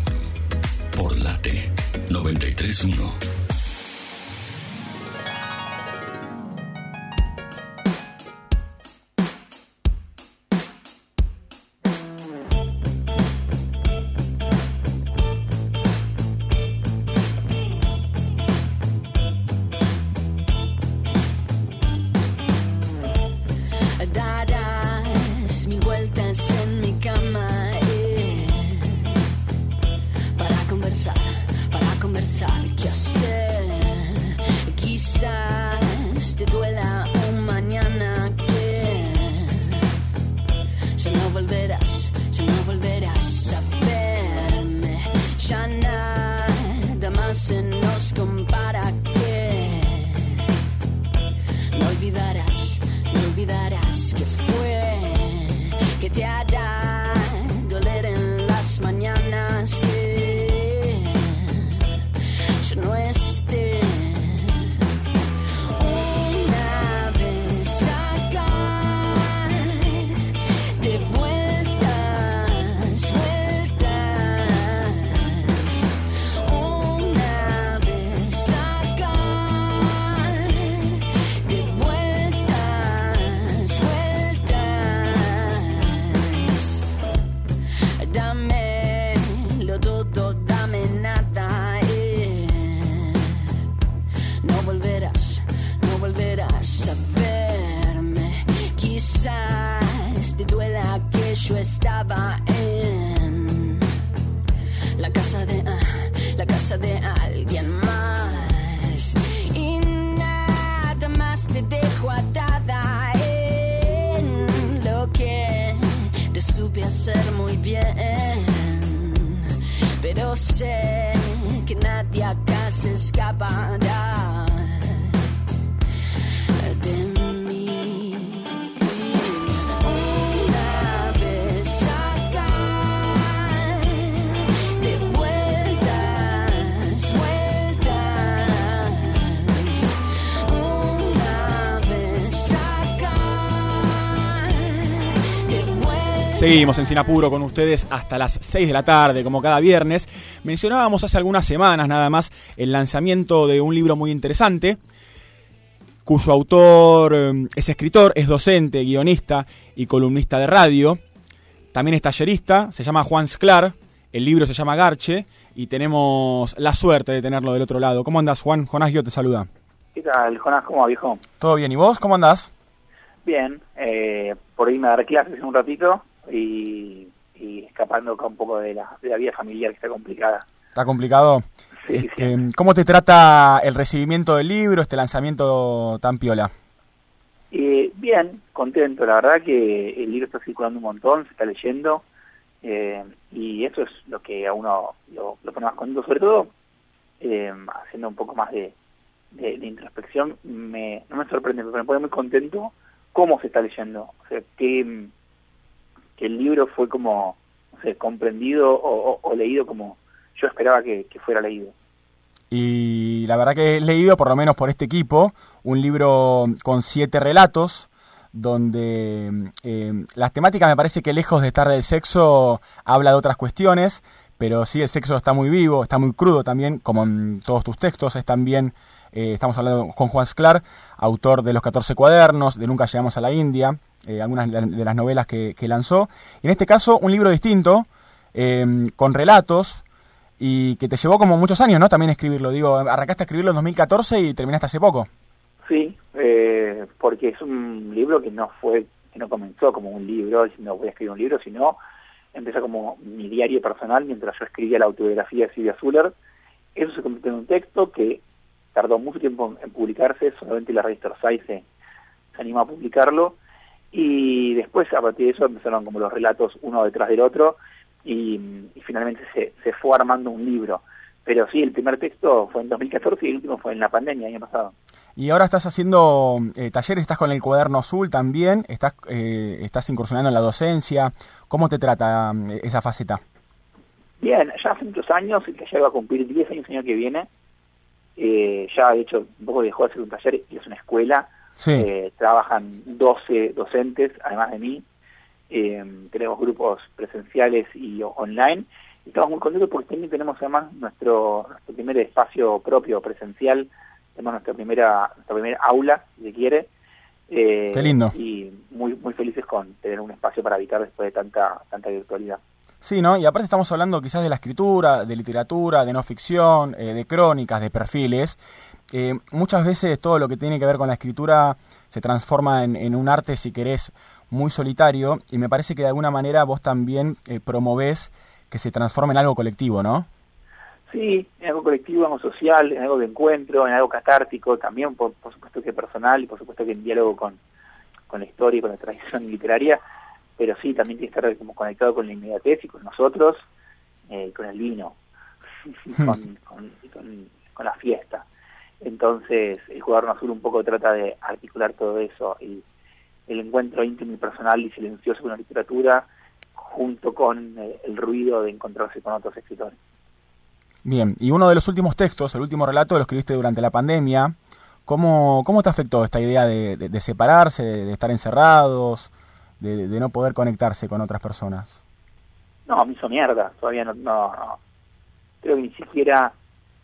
por Late 931. Seguimos en Sinapuro con ustedes hasta las 6 de la tarde, como cada viernes. Mencionábamos hace algunas semanas nada más el lanzamiento de un libro muy interesante, cuyo autor eh, es escritor, es docente, guionista y columnista de radio. También es tallerista, se llama Juan Sclar, el libro se llama Garche y tenemos la suerte de tenerlo del otro lado. ¿Cómo andas, Juan? Jonás Guio te saluda. ¿Qué tal, Jonás? ¿Cómo va, viejo? ¿Todo bien? ¿Y vos? ¿Cómo andás? Bien, eh, por irme a dar clases un ratito y, y escapando acá un poco de la, de la vida familiar que está complicada. ¿Está complicado? Este, ¿Cómo te trata el recibimiento del libro, este lanzamiento tan piola? Eh, bien, contento. La verdad que el libro está circulando un montón, se está leyendo eh, y eso es lo que a uno lo, lo pone más contento. Sobre todo, eh, haciendo un poco más de, de, de introspección, me, no me sorprende, pero me pone muy contento cómo se está leyendo. O sea, que, que el libro fue como, comprendido o, leído como yo esperaba que, que fuera leído. Y la verdad que he leído, por lo menos por este equipo, un libro con siete relatos, donde eh, las temáticas me parece que lejos de estar del sexo, habla de otras cuestiones, pero sí el sexo está muy vivo, está muy crudo también, como en todos tus textos, es también, eh, estamos hablando con Juan Sclar, autor de Los 14 cuadernos, de Nunca llegamos a la India, eh, algunas de la- de las novelas que, que lanzó, en este caso un libro distinto, eh, con relatos, y que te llevó como muchos años, ¿no? También escribirlo. Digo, arrancaste a escribirlo en 2014 y terminaste hace poco. Sí, eh, porque es un libro que no fue, que no comenzó como un libro, diciendo voy a escribir un libro, sino empezó como mi diario personal mientras yo escribía la autobiografía de Silvia Zuller. Eso se convirtió en un texto que tardó mucho tiempo en, publicarse, solamente la revista Orsay se animó a publicarlo, y después a partir de eso empezaron como los relatos uno detrás del otro, y, y finalmente se, se fue armando un libro. Pero sí, el primer texto fue en 2014 y el último fue en la pandemia, el año pasado. Y ahora estás haciendo eh, talleres, estás con el cuaderno azul también, estás, eh, estás incursionando en la docencia. ¿Cómo te trata eh, esa faceta? Bien, ya hace muchos años, el taller va a cumplir 10 años el año que viene. Eh, ya, de hecho, un poco dejó de ser un taller y es una escuela. Sí. Eh, trabajan 12 docentes, además de mí. Eh, tenemos grupos presenciales y online. Y estamos muy contentos porque también tenemos además nuestro, nuestro primer espacio propio presencial. Tenemos nuestra primera, nuestra primera aula, si se quiere. Eh, Qué lindo. Y muy, muy felices con tener un espacio para habitar después de tanta, tanta virtualidad. Sí, ¿no? Y aparte estamos hablando quizás de la escritura, de literatura, de no ficción, eh, de crónicas, de perfiles. Eh, muchas veces todo lo que tiene que ver con la escritura se transforma en, en un arte, si querés, muy solitario. Y me parece que de alguna manera vos también eh, promovés que se transforme en algo colectivo, ¿no? Sí, en algo colectivo, en algo social, en algo de encuentro, en algo catártico, también por, por supuesto que personal y por supuesto que en diálogo con, con la historia y con la tradición literaria, pero sí, también tiene que estar como conectado con la inmediatez y con nosotros, eh, con el vino, con- con la fiesta. Entonces, el cuaderno azul un poco trata de articular todo eso, y el encuentro íntimo y personal y silencioso con la literatura, junto con eh, el ruido de encontrarse con otros escritores. Bien, y uno de los últimos textos, el último relato, lo escribiste durante la pandemia. ¿Cómo, cómo te afectó esta idea de, de- de separarse, de, de estar encerrados, de, de no poder conectarse con otras personas? No, me hizo mierda, todavía no, no, no. Creo que ni siquiera,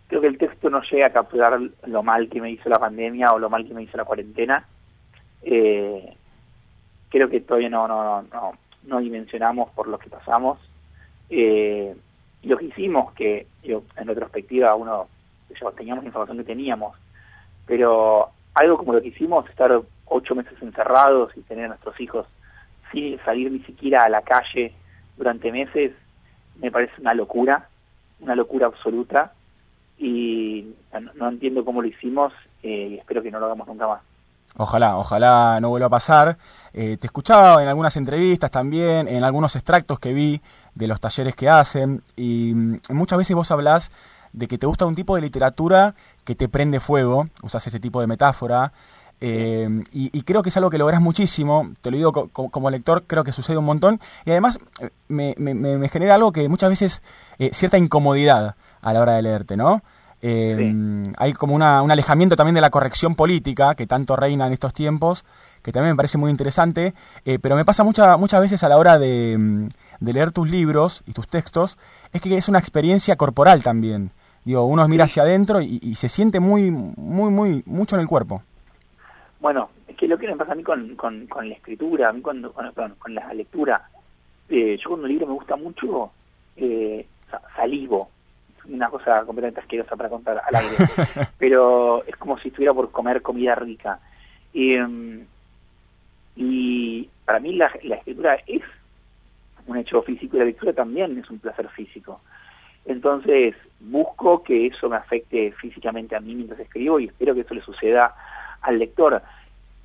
creo que el texto no llega a capturar lo mal que me hizo la pandemia o lo mal que me hizo la cuarentena. Eh, creo que todavía no, no, no, no, dimensionamos por lo que pasamos. Eh, lo que hicimos, que yo, en retrospectiva uno, yo, teníamos la información que teníamos, pero algo como lo que hicimos, estar ocho meses encerrados y tener a nuestros hijos sin salir ni siquiera a la calle durante meses, me parece una locura, una locura absoluta y no, entiendo cómo lo hicimos eh, y espero que no lo hagamos nunca más. Ojalá, ojalá no vuelva a pasar. Eh, te escuchaba en algunas entrevistas también, en algunos extractos que vi de los talleres que hacen, y mm, muchas veces vos hablás de que te gusta un tipo de literatura que te prende fuego, usas ese tipo de metáfora, eh, y, creo que es algo que lográs muchísimo, te lo digo co- co- como lector, creo que sucede un montón, y además me, me- me- genera algo que muchas veces, cierta incomodidad a la hora de leerte, ¿no? Eh, Hay como una- un alejamiento también de la corrección política que tanto reina en estos tiempos, que también me parece muy interesante, eh, pero me pasa mucha- muchas veces a la hora de, mm, de leer tus libros y tus textos, es que es una experiencia corporal también. Digo, uno mira hacia adentro y, y se siente muy, muy, muy, mucho en el cuerpo. Bueno, es que lo que me pasa a mí con, con, con la escritura, a mí cuando, con, perdón, con la lectura, eh, yo cuando un libro me gusta mucho, eh, sa- salivo, una cosa completamente asquerosa para contar al aire, pero es como si estuviera por comer comida rica. Eh, y para mí la, la escritura es un hecho físico y la lectura también es un placer físico. Entonces busco que eso me afecte físicamente a mí mientras escribo y espero que eso le suceda al lector,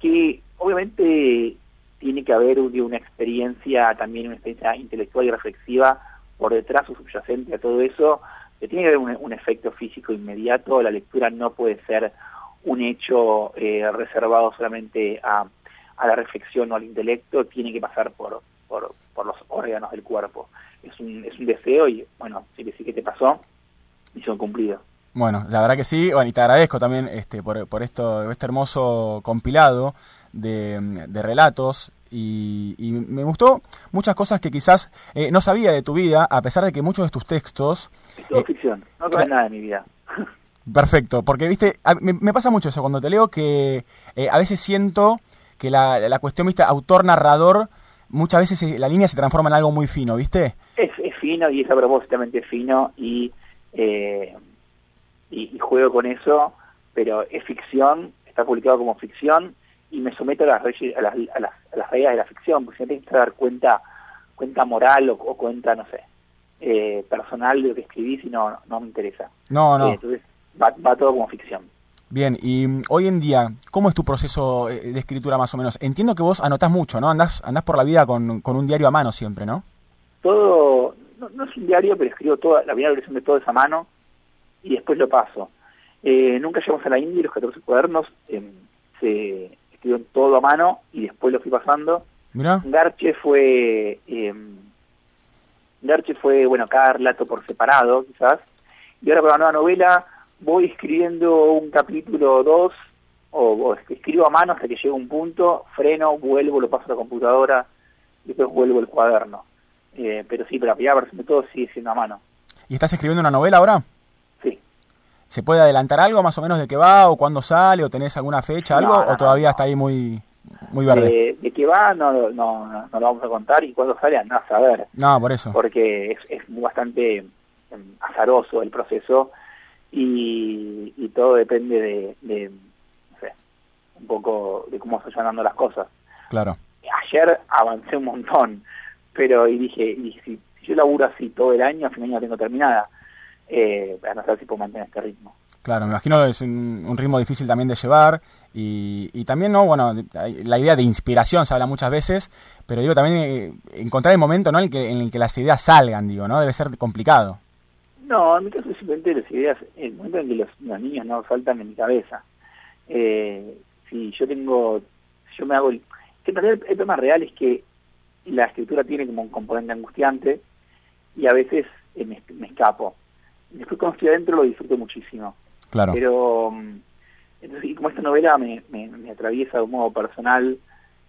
que obviamente tiene que haber una experiencia, también una experiencia intelectual y reflexiva por detrás o subyacente a todo eso, que tiene que haber un, efecto físico inmediato, la lectura no puede ser un hecho eh, reservado solamente a, a la reflexión o al intelecto, tiene que pasar por, por, por los órganos del cuerpo. Es un, es un deseo y bueno, sí que sí que te pasó, misión cumplida. Bueno, la verdad que sí, bueno, y te agradezco también este, por, por esto, este hermoso compilado de, de relatos y, y me gustó muchas cosas que quizás eh, no sabía de tu vida, a pesar de que muchos de tus textos... Es todo eh, ficción, no sabes nada de mi vida. Perfecto, porque viste, a- me, me pasa mucho eso cuando te leo que eh, a veces siento que la, la cuestión, viste, autor-narrador, muchas veces la línea se transforma en algo muy fino, ¿viste? Es, es fino y es a propósitamente fino y, eh, y, y juego con eso, pero es ficción, está publicado como ficción y me someto a las, reyes- a las, a las, a las reglas de la ficción, porque si no tienes que dar cuenta, cuenta moral o, o cuenta, no sé, eh, personal de lo que escribís y no, no me interesa. No, no. Eh, entonces va, va todo como ficción. Bien, y mm, hoy en día, ¿cómo es tu proceso eh, de escritura más o menos? Entiendo que vos anotás mucho, ¿no? Andás, andás por la vida con, con un diario a mano siempre, ¿no? todo, no, no es un diario, pero escribo toda la primera versión de todo es a mano y después lo paso. Eh, nunca llegamos a la India y los 14 cuadernos eh, se todo a mano y después lo fui pasando. Mirá. Garche fue, eh, Garche fue, bueno, cada relato por separado quizás, y ahora para la nueva novela voy escribiendo un capítulo o dos, o, o escribo a mano hasta que llega un punto, freno, vuelvo, lo paso a la computadora, y después vuelvo el cuaderno. Eh, pero sí, pero la primera versión de todo sigue siendo a mano. ¿Y estás escribiendo una novela ahora? ¿Se puede adelantar algo más o menos de qué va o cuándo sale o tenés alguna fecha, algo? No, no, ¿O todavía está ahí muy, muy verde? De, de qué va no, no, no, no lo vamos a contar y cuándo sale andás a saber. No, por eso. Porque es, es bastante em, azaroso el proceso y, y todo depende de, de, no sé, un poco de cómo se vayan dando las cosas. Claro. Ayer avancé un montón, pero y dije, y si, si yo laburo así todo el año, a fin de año la tengo terminada, eh, a no saber si puedo mantener este ritmo. Claro, me imagino que es un, un ritmo difícil también de llevar y, y también, ¿no? Bueno, la idea de inspiración se habla muchas veces, pero digo también eh, encontrar el momento, ¿no? En el, que, en el que las ideas salgan, digo, ¿no? Debe ser complicado. No, en mi caso simplemente las ideas, el momento en que los, los niños no saltan en mi cabeza. Eh, si yo tengo, yo me hago el... que en realidad el, el problema real es que la escritura tiene como un componente angustiante y a veces eh, me, me escapo. Después cuando estoy adentro lo disfruto muchísimo. Claro. Pero, mm, entonces, y como esta novela me, me, me atraviesa de un modo personal,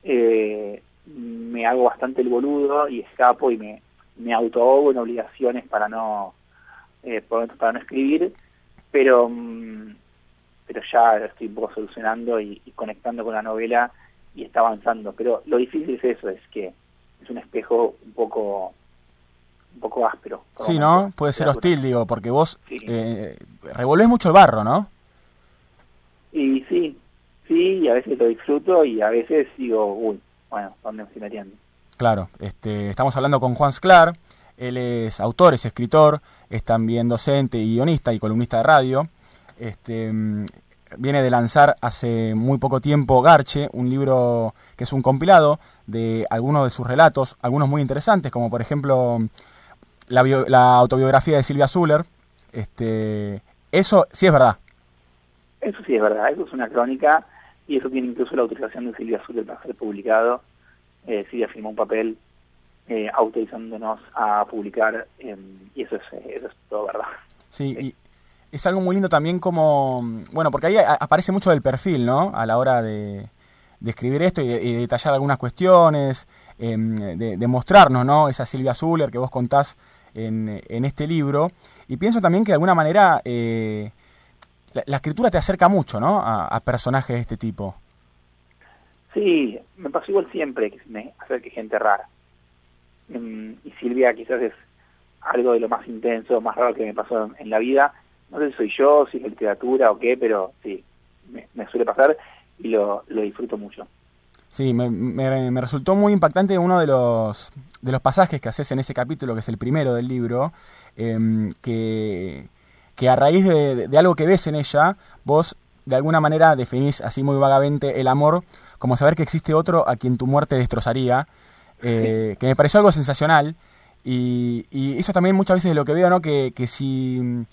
eh, me hago bastante el boludo y escapo y me, me en obligaciones para no, eh, para no escribir, pero, mm, pero ya estoy un poco solucionando y, y conectando con la novela y está avanzando. Pero lo difícil es eso, es que es un espejo un poco un poco áspero. Sí. ¿no? Puede ser hostil, digo, porque vos Sí. eh, revolvés mucho el barro, ¿no? Y sí, sí, y a veces lo disfruto y a veces digo, uy, bueno, ¿dónde me estoy metiendo? Claro, este, estamos hablando con Juan Sclar, él es autor, es escritor, es también docente, y guionista y columnista de radio. Este, mm, viene de lanzar hace muy poco tiempo Garche, un libro que es un compilado de algunos de sus relatos, algunos muy interesantes, como por ejemplo la, bio- la autobiografía de Silvia Zuller. Este, eso sí es verdad. Eso sí es verdad, eso es una crónica y eso tiene incluso la autorización de Silvia Zuller para ser publicado. Eh, Silvia firmó un papel eh, autorizándonos a publicar eh, y eso es, eh, eso es todo verdad. Sí, y es algo muy lindo también como, bueno, porque ahí aparece mucho del perfil, ¿no? A la hora de, de escribir esto y, de- y detallar algunas cuestiones, em, de, de mostrarnos, ¿no? Esa Silvia Zuller que vos contás en, en este libro. Y pienso también que de alguna manera eh, la, la escritura te acerca mucho, ¿no? A, personajes de este tipo. Sí, me pasó igual siempre que me acerque gente rara. Mm, y Silvia quizás es algo de lo más intenso, más raro que me pasó en, la vida. No sé si soy yo, si es literatura o qué, pero sí, me, me suele pasar y lo, lo disfruto mucho. Sí, me, me- me resultó muy impactante uno de los, de los pasajes que haces en ese capítulo, que es el primero del libro, em, que, que a raíz de, de- de algo que ves en ella, vos de alguna manera definís así muy vagamente el amor como saber que existe otro a quien tu muerte destrozaría, eh, que me pareció algo sensacional. Y, y eso también muchas veces es lo que veo, ¿no? Que, que si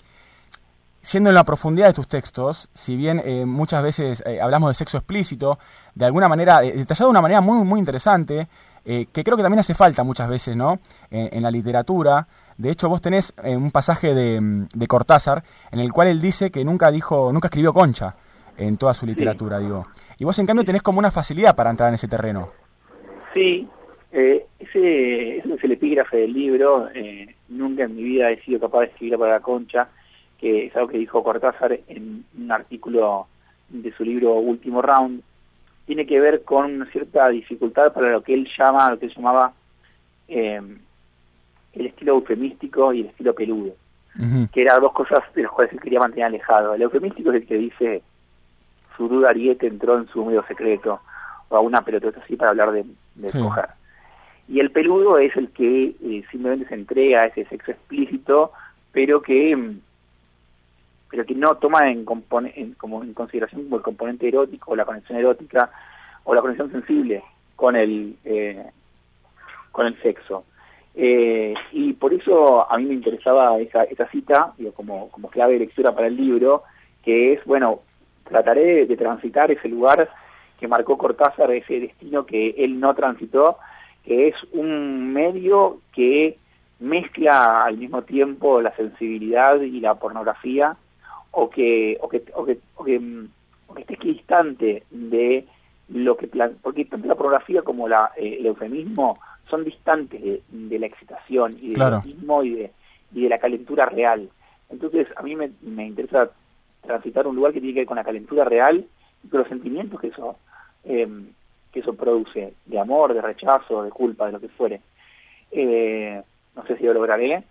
siendo en la profundidad de tus textos, si bien eh, muchas veces eh, hablamos de sexo explícito, de alguna manera, eh, detallado de una manera muy, muy interesante, eh, que creo que también hace falta muchas veces, ¿no? En, la literatura. De hecho, vos tenés un pasaje de, de Cortázar en el cual él dice que nunca dijo, nunca escribió concha en toda su literatura, digo. Y vos, en cambio, tenés como una facilidad para entrar en ese terreno. Sí, eh, ese, ese es el epígrafe del libro. eh, nunca en mi vida he sido capaz de escribir para la concha, que es algo que dijo Cortázar en un artículo de su libro Último Round. Tiene que ver con una cierta dificultad para lo que él llama, lo que él llamaba eh, el estilo eufemístico y el estilo peludo, que eran dos cosas de las cuales él quería mantener alejado. El eufemístico es el que dice su duda ariete entró en su húmedo secreto, o a una pelotota así para hablar de, de Sí. Y el peludo es el que eh, simplemente se entrega a ese sexo explícito, pero que mm, pero que no toma en, en- como en consideración como el componente erótico o la conexión erótica o la conexión sensible con el eh, con el sexo. Eh, y por eso a mí me interesaba esa, esa cita como, como clave de lectura para el libro, que es, bueno, trataré de transitar ese lugar que marcó Cortázar, ese destino que él no transitó, que es un medio que mezcla al mismo tiempo la sensibilidad y la pornografía, o que, o que, o que, o que, o que esté distante de lo que plan porque tanto la pornografía como la, eh, el eufemismo son distantes de, de la excitación y del Claro. y de, y de la calentura real. Entonces a mí me, me interesa transitar un lugar que tiene que ver con la calentura real y con los sentimientos que eso eh, que eso produce, de amor, de rechazo, de culpa, de lo que fuere. Eh, no sé si lo lograré,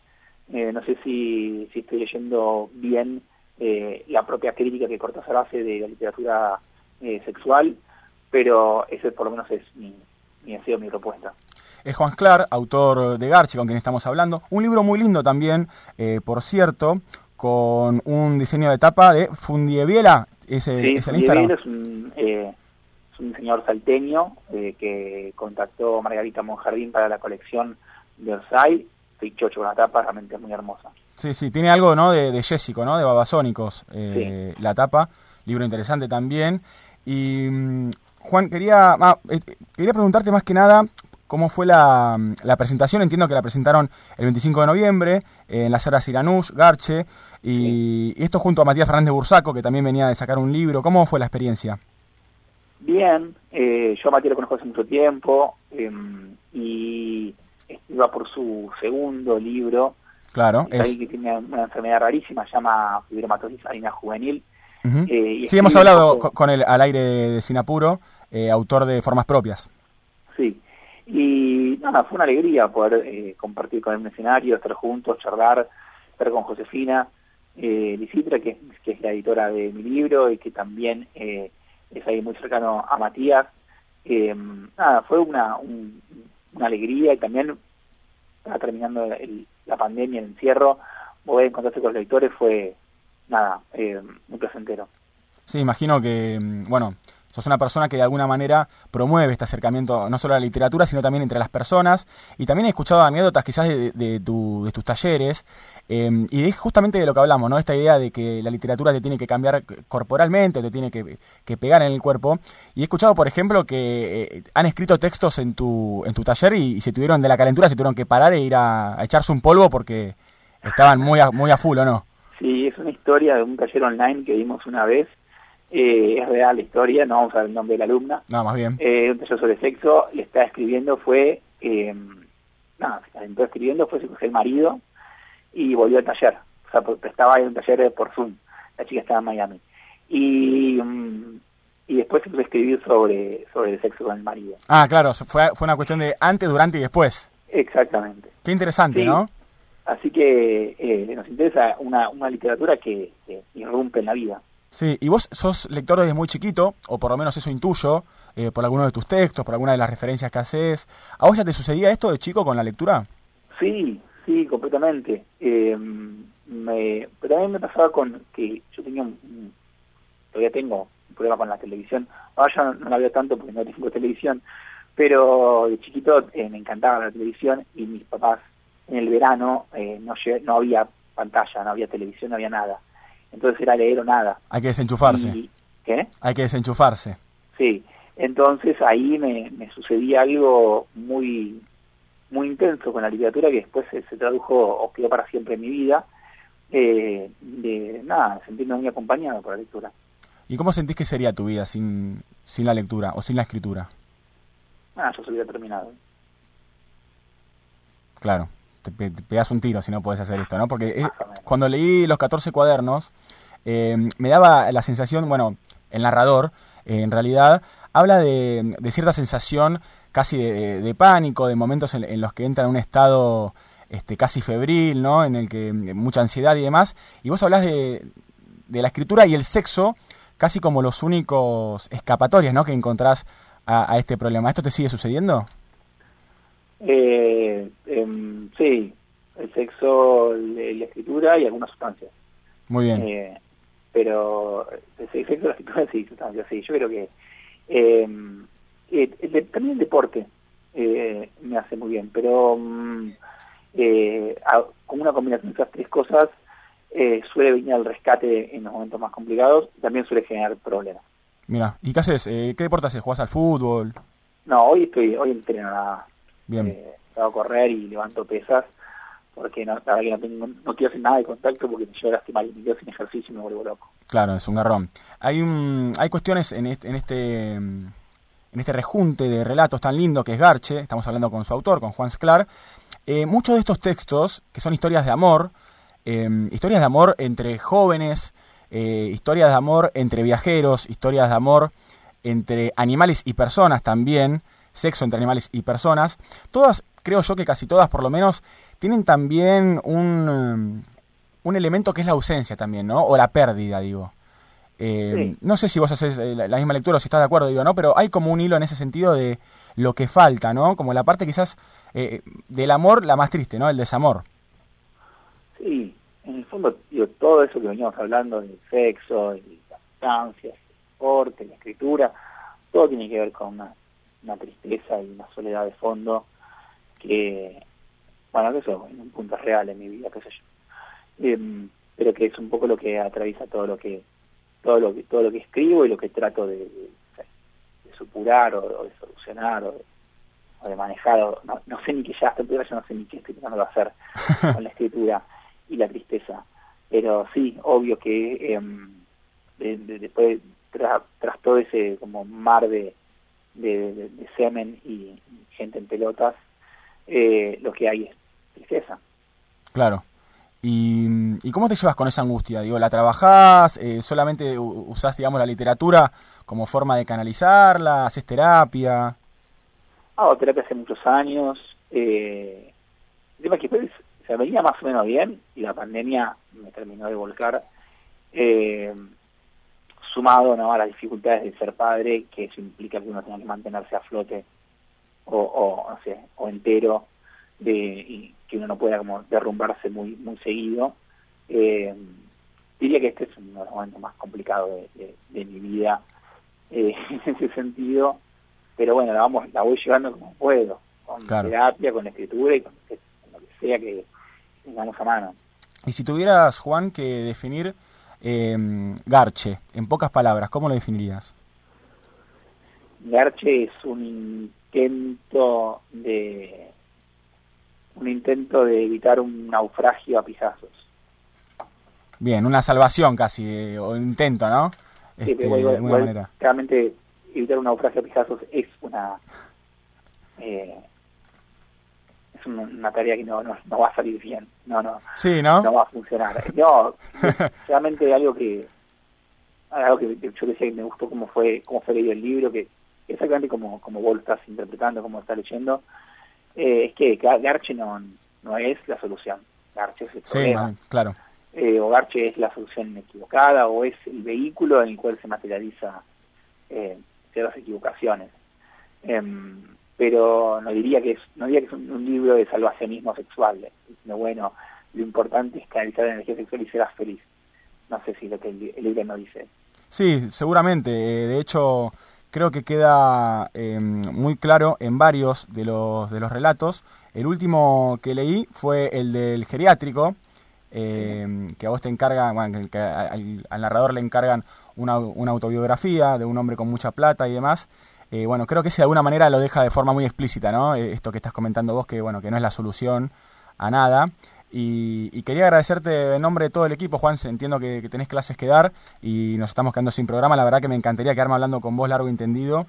eh, no sé si, si estoy leyendo bien eh, la propia crítica que Cortázar hace de la literatura eh, sexual, pero ese por lo menos es mi, mi deseo, mi propuesta. Es Juan Sclar, autor de Garche, con quien estamos hablando. Un libro muy lindo también, eh, por cierto, con un diseño de tapa de Fundieviela. Ese, Sí, es el Instagram. Es un, eh, es un diseñador salteño eh, que contactó a Margarita Monjardín para la colección de Orsay. Estoy chocho con la tapa, realmente es muy hermosa. Sí, sí, tiene algo ¿no? de, de Jessico, ¿no? de Babasónicos, eh, la tapa. Libro interesante también. Y mm, Juan, quería, ah, eh, quería preguntarte más que nada cómo fue la, la presentación. Entiendo que la presentaron el 25 de noviembre eh, en la sala Siranús, Garche. Y, y esto junto a Matías Fernández Bursaco, que también venía de sacar un libro. ¿Cómo fue la experiencia? Bien, eh, yo a Matías lo conozco hace mucho tiempo eh, y iba por su segundo libro. Claro, Es alguien que tiene una enfermedad rarísima, se llama fibromatosis harina juvenil. Eh, Sí, hemos hablado con el al aire de Sinapuro, eh, autor de Formas Propias. Sí, y nada, fue una alegría poder eh, compartir con él un escenario, estar juntos, charlar, estar con Josefina eh, Licitra, que, es- que es la editora de mi libro y que también es ahí muy cercano a Matías. Nada, fue una, un- una alegría y también estaba terminando el- la pandemia, el encierro, poder encontrarse con los lectores fue, nada, eh, muy placentero. Sí, imagino que, mm, bueno, sos una persona que de alguna manera promueve este acercamiento no solo a la literatura, sino también entre las personas. Y también he escuchado anécdotas quizás de, de, tu- de tus talleres. eh, y es justamente de lo que hablamos, ¿no? Esta idea de que la literatura te tiene que cambiar corporalmente, te tiene que, que pegar en el cuerpo. Y he escuchado, por ejemplo, que eh, han escrito textos en tu, en tu taller y, y se tuvieron de la calentura, se tuvieron que parar e ir a, echarse un polvo porque estaban muy a, muy a full, ¿o no? Sí, es una historia de un taller online que vimos una vez. Eh, es real la historia, no vamos a ver el nombre de la alumna. No, más bien. Eh, un taller sobre sexo, le estaba escribiendo, fue, eh, nada, se calentó escribiendo, fue el marido y volvió al taller. O sea, estaba en un taller por Zoom. La chica estaba en Miami. Y, mm, y después se puso a escribir sobre, sobre el sexo con el marido. Ah, claro, fue, fue una cuestión de antes, durante y después. Exactamente. Qué interesante, Sí. ¿no? Así que eh, nos interesa una, una literatura que, que irrumpe en la vida. Sí, y vos sos lector desde muy chiquito, o por lo menos eso intuyo, eh, por alguno de tus textos, por alguna de las referencias que haces. ¿A vos ya te sucedía esto de chico con la lectura? Sí, sí, completamente. Eh, me, pero también me pasaba con que yo tenía todavía tengo un problema con la televisión. Ahora ya no, la veo tanto porque no tengo televisión, pero de chiquito eh, me encantaba la televisión y mis papás en el verano eh, no, no había pantalla, no había televisión, no había nada. Entonces era leer o nada. Hay que desenchufarse. Y- ¿Qué? Hay que desenchufarse. Sí, entonces ahí me, me sucedía algo muy muy intenso con la literatura que después se, se tradujo o quedó para siempre en mi vida, eh, de nada, sentirme muy acompañado por la lectura. ¿Y cómo sentís que sería tu vida sin, sin la lectura o sin la escritura? Ah, yo se hubiera terminado. Claro, te, te pegas un tiro si no puedes hacer esto, ¿no? Porque eh, cuando leí los 14 cuadernos, eh, me daba la sensación, bueno, el narrador, eh, en realidad, habla de, de cierta sensación casi de, de- de pánico, de momentos en, en los que entra en un estado este, casi febril, ¿no? En el que mucha ansiedad y demás. Y vos hablás de, de la escritura y el sexo casi como los únicos escapatorias, ¿no? Que encontrás a, a este problema. ¿Esto te sigue sucediendo? Eh, em, sí, el sexo, la escritura y algunas sustancias. Muy bien. Eh, pero el sexo, la escritura sí, sustancias, sí. Yo creo que eh, eh, el también el deporte eh, me hace muy bien, pero mm, eh, a- con una combinación de esas tres cosas eh, suele venir al rescate en los momentos más complicados y también suele generar problemas. Mira, ¿y qué haces? Eh, ¿Qué deporte haces? ¿Jugás al fútbol? No, hoy estoy, hoy entreno nada. Bien. Eh, a correr y levanto pesas porque no, la verdad que no, tengo, no quiero hacer nada de contacto porque me llevo a lastimar y me quedo sin ejercicio y me vuelvo loco. Claro, es un garrón. Hay un, hay cuestiones en este, en este, en este rejunte de relatos tan lindo que es Garche, estamos hablando con su autor, con Juan Sclar. Eh, muchos de estos textos, que son historias de amor, eh, historias de amor entre jóvenes, eh, historias de amor entre viajeros, historias de amor entre animales y personas también, sexo entre animales y personas, todas, creo yo que casi todas por lo menos, tienen también un, eh, un elemento que es la ausencia también, ¿no? O la pérdida, digo. Eh, Sí. No sé si vos haces eh, la, misma lectura o si estás de acuerdo, digo, ¿no? Pero hay como un hilo en ese sentido de lo que falta, ¿no? Como la parte quizás eh, del amor, la más triste, ¿no? El desamor. Sí, en el fondo, digo, todo eso que veníamos hablando del sexo, de las sustancias, el deporte, la escritura, todo tiene que ver con una, una tristeza y una soledad de fondo que, bueno, que eso en un punto es real en mi vida, qué sé yo. Em, pero que es un poco lo que atraviesa todo lo que todo lo que todo lo que escribo y lo que trato de, de- de supurar o, o de solucionar o de, o de manejar o- no, no sé ni qué ya hasta ya no sé ni qué estoy tratando de hacer con la escritura y la tristeza pero sí obvio que de- de- después tras, tras todo ese como mar de, de, de- de semen y, gente en pelotas eh, lo que hay es tristeza Claro. ¿Y, y cómo te llevas con esa angustia? Digo, ¿la trabajás? Eh, ¿Solamente usás, digamos, la literatura como forma de canalizarla? ¿Haces terapia? hago terapia hace muchos años eh, el tema es que después se venía más o menos bien y la pandemia me terminó de volcar eh, sumado ¿no? a las dificultades de ser padre, que eso implica que uno tenga que mantenerse a flote o, o, no sé, o entero, de, y que uno no pueda como derrumbarse muy, muy seguido. Eh, diría que este es uno de los momentos más complicados de, de- de mi vida eh, en ese sentido, pero bueno, la, vamos, la voy llevando como puedo, con Claro. terapia, con escritura y con, con lo que sea que tengamos a mano. Y si tuvieras, Juan, que definir eh, Garche, en pocas palabras, ¿cómo lo definirías? Garche es un intento de un intento de evitar un naufragio a pisazos. Bien, una salvación casi, eh, o intento, ¿no? Sí, Este, igual- de alguna igual, manera. Realmente evitar un naufragio a pisazos es una eh, es una, una tarea que no, no, no va a salir bien, no, no, Sí, ¿no? no va a funcionar. No, realmente algo que algo que yo decía que me gustó cómo fue cómo fue leído el libro, que exactamente como, como vos lo estás interpretando, como lo estás leyendo, eh, es que Ga- Garche no, no es la solución, Garche es el Sí, problema. man, claro. Eh, o Garche es la solución equivocada o es el vehículo en el cual se materializa eh, ciertas equivocaciones. Em, pero no diría que es no diría que es un, libro de salvacionismo sexual, eh, sino bueno, lo importante es canalizar la energía sexual y serás feliz. No sé si lo que el, li- el libro no dice. Sí, seguramente. eh, de hecho, creo que queda eh, muy claro en varios de los, de los relatos. El último que leí fue el del geriátrico, eh, que a vos te encarga, bueno, que al, al narrador le encargan una, una autobiografía de un hombre con mucha plata y demás. Eh, bueno, creo que ese de alguna manera lo deja de forma muy explícita, ¿no? Eh, esto que estás comentando vos, que bueno, que no es la solución a nada. Y, y quería agradecerte en nombre de todo el equipo, Juan. Entiendo que, que tenés clases que dar y nos estamos quedando sin programa. La verdad que me encantaría quedarme hablando con vos largo y entendido,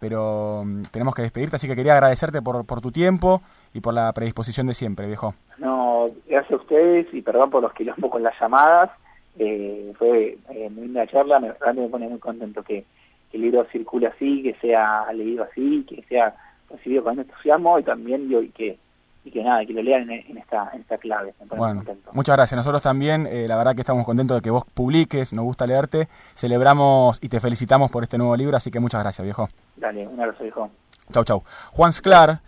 pero mm, tenemos que despedirte, así que quería agradecerte por, por tu tiempo y por la predisposición de siempre, viejo. No, gracias a ustedes y perdón por los quilombo con las llamadas. Eh, fue eh, muy linda charla, me, realmente me pone muy contento que el libro circule así, que sea leído así, que sea recibido con entusiasmo y también digo, y que y que nada, que lo lean en, en esta en esta clave. Bueno, muchas gracias. Nosotros también, eh, la verdad que estamos contentos de que vos publiques, nos gusta leerte. Celebramos y te felicitamos por este nuevo libro, así que muchas gracias, viejo. Dale, un abrazo, hijo. Chau, chau. Juan Sclar,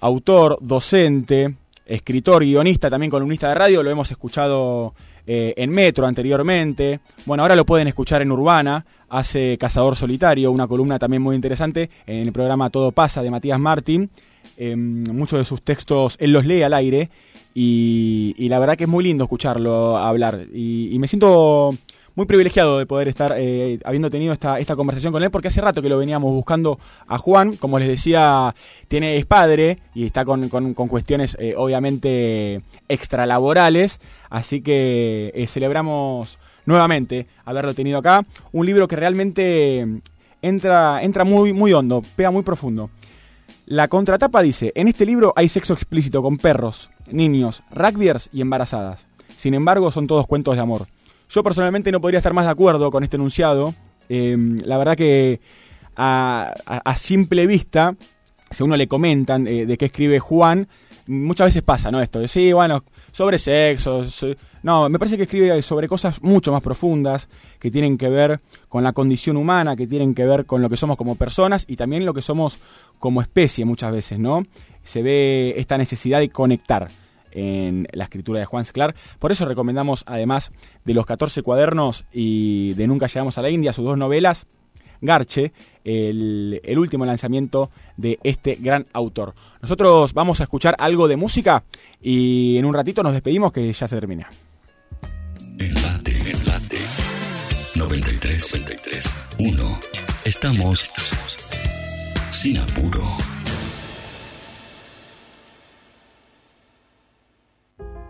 autor, docente, escritor, guionista, también columnista de radio, lo hemos escuchado eh, en Metro anteriormente. Bueno, ahora lo pueden escuchar en Urbana, hace Cazador Solitario, una columna también muy interesante en el programa Todo Pasa de Matías Martín. Eh, muchos de sus textos él los lee al aire y, y la verdad que es muy lindo escucharlo hablar. Y, y me siento muy privilegiado de poder estar eh, habiendo tenido esta, esta conversación con él, porque hace rato que lo veníamos buscando a Juan, como les decía, tiene, es padre y está con, con- con cuestiones eh, obviamente extralaborales, así que eh, celebramos nuevamente haberlo tenido acá. Un libro que realmente entra, entra muy, muy hondo, pega muy profundo. La contratapa dice, en este libro hay sexo explícito con perros, niños, rugbyers y embarazadas. Sin embargo, son todos cuentos de amor. Yo personalmente no podría estar más de acuerdo con este enunciado. Eh, la verdad que a, a- simple vista, si uno le comentan eh, de qué escribe Juan, muchas veces pasa, ¿no? Esto de, sí, bueno, sobre sexo. so- No, me parece que escribe sobre cosas mucho más profundas, que tienen que ver con la condición humana, que tienen que ver con lo que somos como personas y también lo que somos como especie muchas veces, ¿no? Se ve esta necesidad de conectar en la escritura de Juan Sclar. Por eso recomendamos, además de los 14 cuadernos y de Nunca llegamos a la India, sus dos novelas, Garche, el, el último lanzamiento de este gran autor. Nosotros vamos a escuchar algo de música y en un ratito nos despedimos que ya se termina. Enlate, enlate. 93, 93, 1. Estamos sin apuro.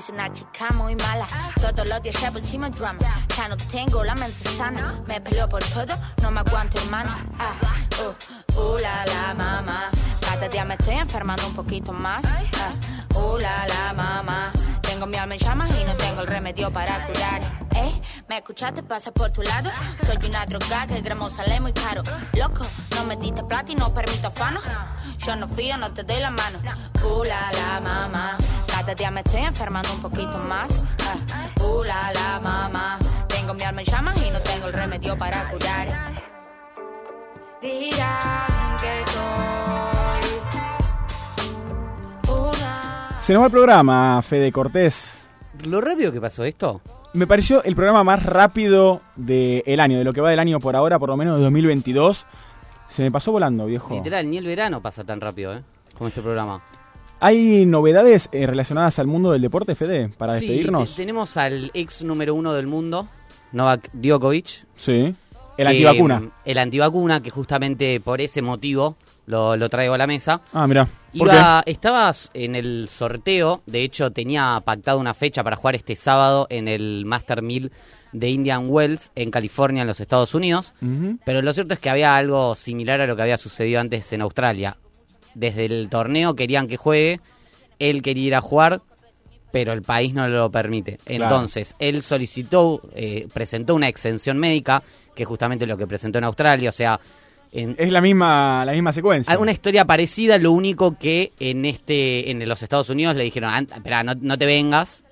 Hice una chica muy mala. Todos los días llevo encima drama. Ya no tengo la mente sana. Me peleo por todo, no me aguanto, hermano. Ah, uh, uh, la la mamá. Cada día me estoy enfermando un poquito más. Ah, uh, la la mamá. Tengo mi alma en llamas y no tengo el remedio para curar. Eh, me escuchaste, pasa por tu lado. Soy una droga que el gramo sale muy caro. Loco, no me diste plata y no permito afano. Yo no fío, no te doy la mano. Uh, la la mamá. Cada día me estoy enfermando un poquito más. Uh, la la mamá. Tengo mi alma en llamas y no tengo el remedio para curar. Dirán que soy una. Se nos va el programa, Fede Cortés. ¿Lo rápido que pasó esto? Me pareció el programa más rápido del año, de lo que va del año por ahora, por lo menos de 2022. Se me pasó volando, viejo. Literal, ni el verano pasa tan rápido, ¿eh? Como este programa. ¿Hay novedades eh, relacionadas al mundo del deporte, Fede, para Sí, despedirnos? te- tenemos al ex número uno del mundo, Novak Djokovic. Sí. El que, antivacuna. mm, El antivacuna, que justamente por ese motivo lo, lo traigo a la mesa. Ah, mira. ¿Por Iba, estabas en el sorteo, de hecho tenía pactado una fecha para jugar este sábado en el Master 1000 de Indian Wells en California, en los Estados Unidos. Pero lo cierto es que había algo similar a lo que había sucedido antes en Australia. Desde el torneo querían que juegue, él quería ir a jugar, pero el país no lo permite. Claro. Entonces, él solicitó, eh, presentó una exención médica, que es justamente lo que presentó en Australia, o sea... En, Es la misma, la misma secuencia. Alguna historia parecida, lo único que en este en los Estados Unidos le dijeron, "Ant- espera, no, no te vengas,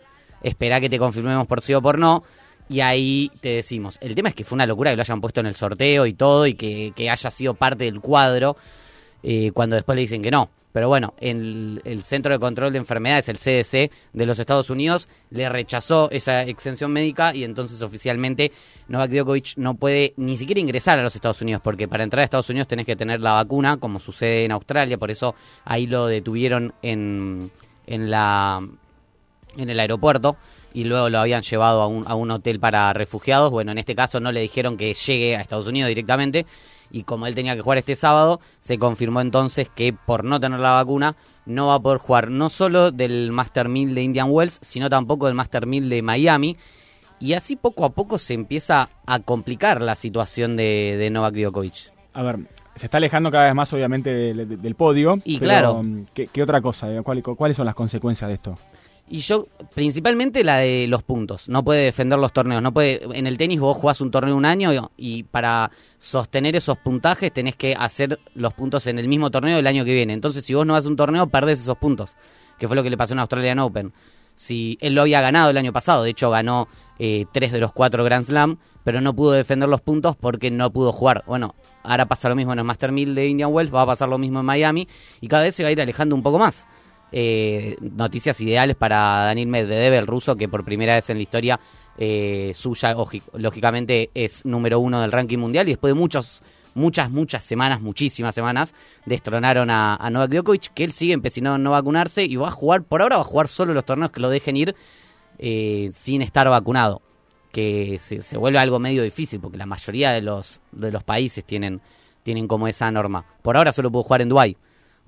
espera que te confirmemos por sí o por no, y ahí te decimos. El tema es que fue una locura que lo hayan puesto en el sorteo y todo, y que, que haya sido parte del cuadro, eh, cuando después le dicen que no. Pero bueno, el, el Centro de Control de Enfermedades, el CDC de los Estados Unidos, le rechazó esa exención médica y entonces oficialmente Novak Djokovic no puede ni siquiera ingresar a los Estados Unidos, porque para entrar a Estados Unidos tenés que tener la vacuna, como sucede en Australia, por eso ahí lo detuvieron en, en la en el aeropuerto y luego lo habían llevado a un, a un hotel para refugiados. Bueno, en este caso no le dijeron que llegue a Estados Unidos directamente y como él tenía que jugar este sábado, se confirmó entonces que por no tener la vacuna no va a poder jugar no solo del Master 1000 de Indian Wells, sino tampoco del Master 1000 de Miami. Y así poco a poco se empieza a complicar la situación de, de Novak Djokovic. A ver, se está alejando cada vez más, obviamente, del, del podio. Y pero, claro. mm, ¿qué, qué otra cosa? Eh, ¿Cuál- ¿Cuáles son las consecuencias de esto? Y yo, principalmente la de los puntos. No puede defender los torneos. No puede. En el tenis vos jugás un torneo un año y, para sostener esos puntajes tenés que hacer los puntos en el mismo torneo del año que viene. Entonces, si vos no a un torneo, perdés esos puntos. Que fue lo que le pasó en Australian Open. Si él lo había ganado el año pasado, de hecho ganó eh, tres de los cuatro Grand Slam, pero no pudo defender los puntos porque no pudo jugar. Bueno, ahora pasa lo mismo en el Master 1000 de Indian Wells, va a pasar lo mismo en Miami y cada vez se va a ir alejando un poco más. Eh, noticias ideales para Daniil Medvedev, el ruso, que por primera vez en la historia eh, suya, lógicamente, es número uno del ranking mundial y después de muchos, muchas, muchas semanas, muchísimas semanas, destronaron a, Novak Djokovic, que él sigue empecinado en no vacunarse y va a jugar, por ahora va a jugar solo los torneos que lo dejen ir eh, sin estar vacunado, que se, se vuelve algo medio difícil porque la mayoría de los, de los países tienen, tienen como esa norma. Por ahora solo puedo jugar en Dubái.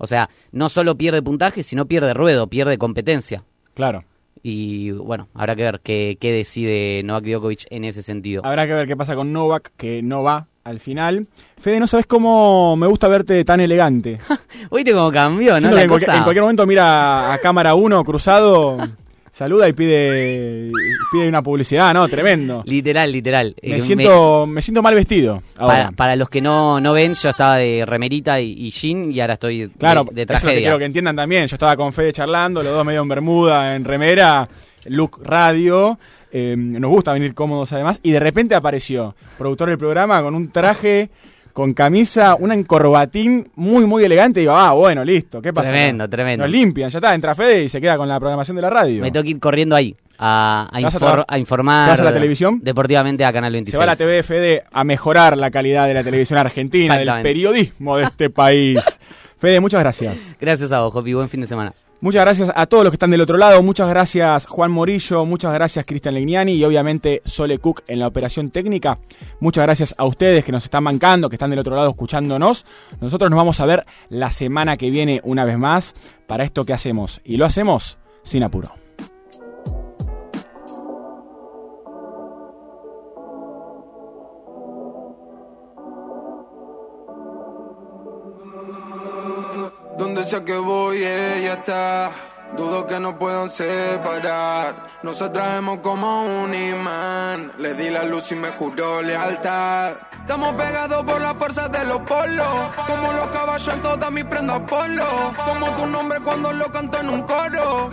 O sea, no solo pierde puntaje, sino pierde ruedo, pierde competencia. Claro. Y bueno, habrá que ver qué, qué decide Novak Djokovic en ese sentido. Habrá que ver qué pasa con Novak, que no va al final. Fede, no sabes cómo me gusta verte tan elegante. Oíste cómo cambió, ¿no? En, cualquier, cosa. en cualquier momento mira a cámara 1 cruzado, saluda y pide pide una publicidad, ¿no? Tremendo. Literal, literal. Me Eh, siento, me siento mal vestido ahora. Para, para los que no, no ven, yo estaba de remerita y, y jean y ahora estoy de- Claro, de, que tragedia. quiero que entiendan también. Yo estaba con Fede charlando, los dos medio en bermuda, en remera, look radio. eh, nos gusta venir cómodos además. Y de repente apareció, productor del programa, con un traje, con camisa, una encorbatín muy, muy elegante. Y digo, ah, bueno, listo, ¿qué pasa? Tremendo, tremendo. Nos limpian, ya está, entra Fede y se queda con la programación de la radio. Me tengo que ir corriendo ahí a, a, ¿Te vas a infor- tra- a informar te vas a la televisión? deportivamente a Canal 26. Se va la TV Fede a mejorar la calidad de la televisión argentina, del periodismo de este país. Fede, muchas gracias. Gracias a vos, Jopi. Buen fin de semana. Muchas gracias a todos los que están del otro lado. Muchas gracias Juan Morillo, muchas gracias Cristian Legnani y obviamente Sole Cook en la operación técnica. Muchas gracias a ustedes que nos están bancando, que están del otro lado escuchándonos. Nosotros nos vamos a ver la semana que viene una vez más para esto que hacemos. Y lo hacemos sin apuro. Donde sea que voy, ella está. Dudo que nos puedan separar. Nos atraemos como un imán. Le di la luz y me juró lealtad. Estamos pegados por la fuerza de los polos. Como los caballos en todas mis prendas polo. Como tu nombre cuando lo canto en un coro.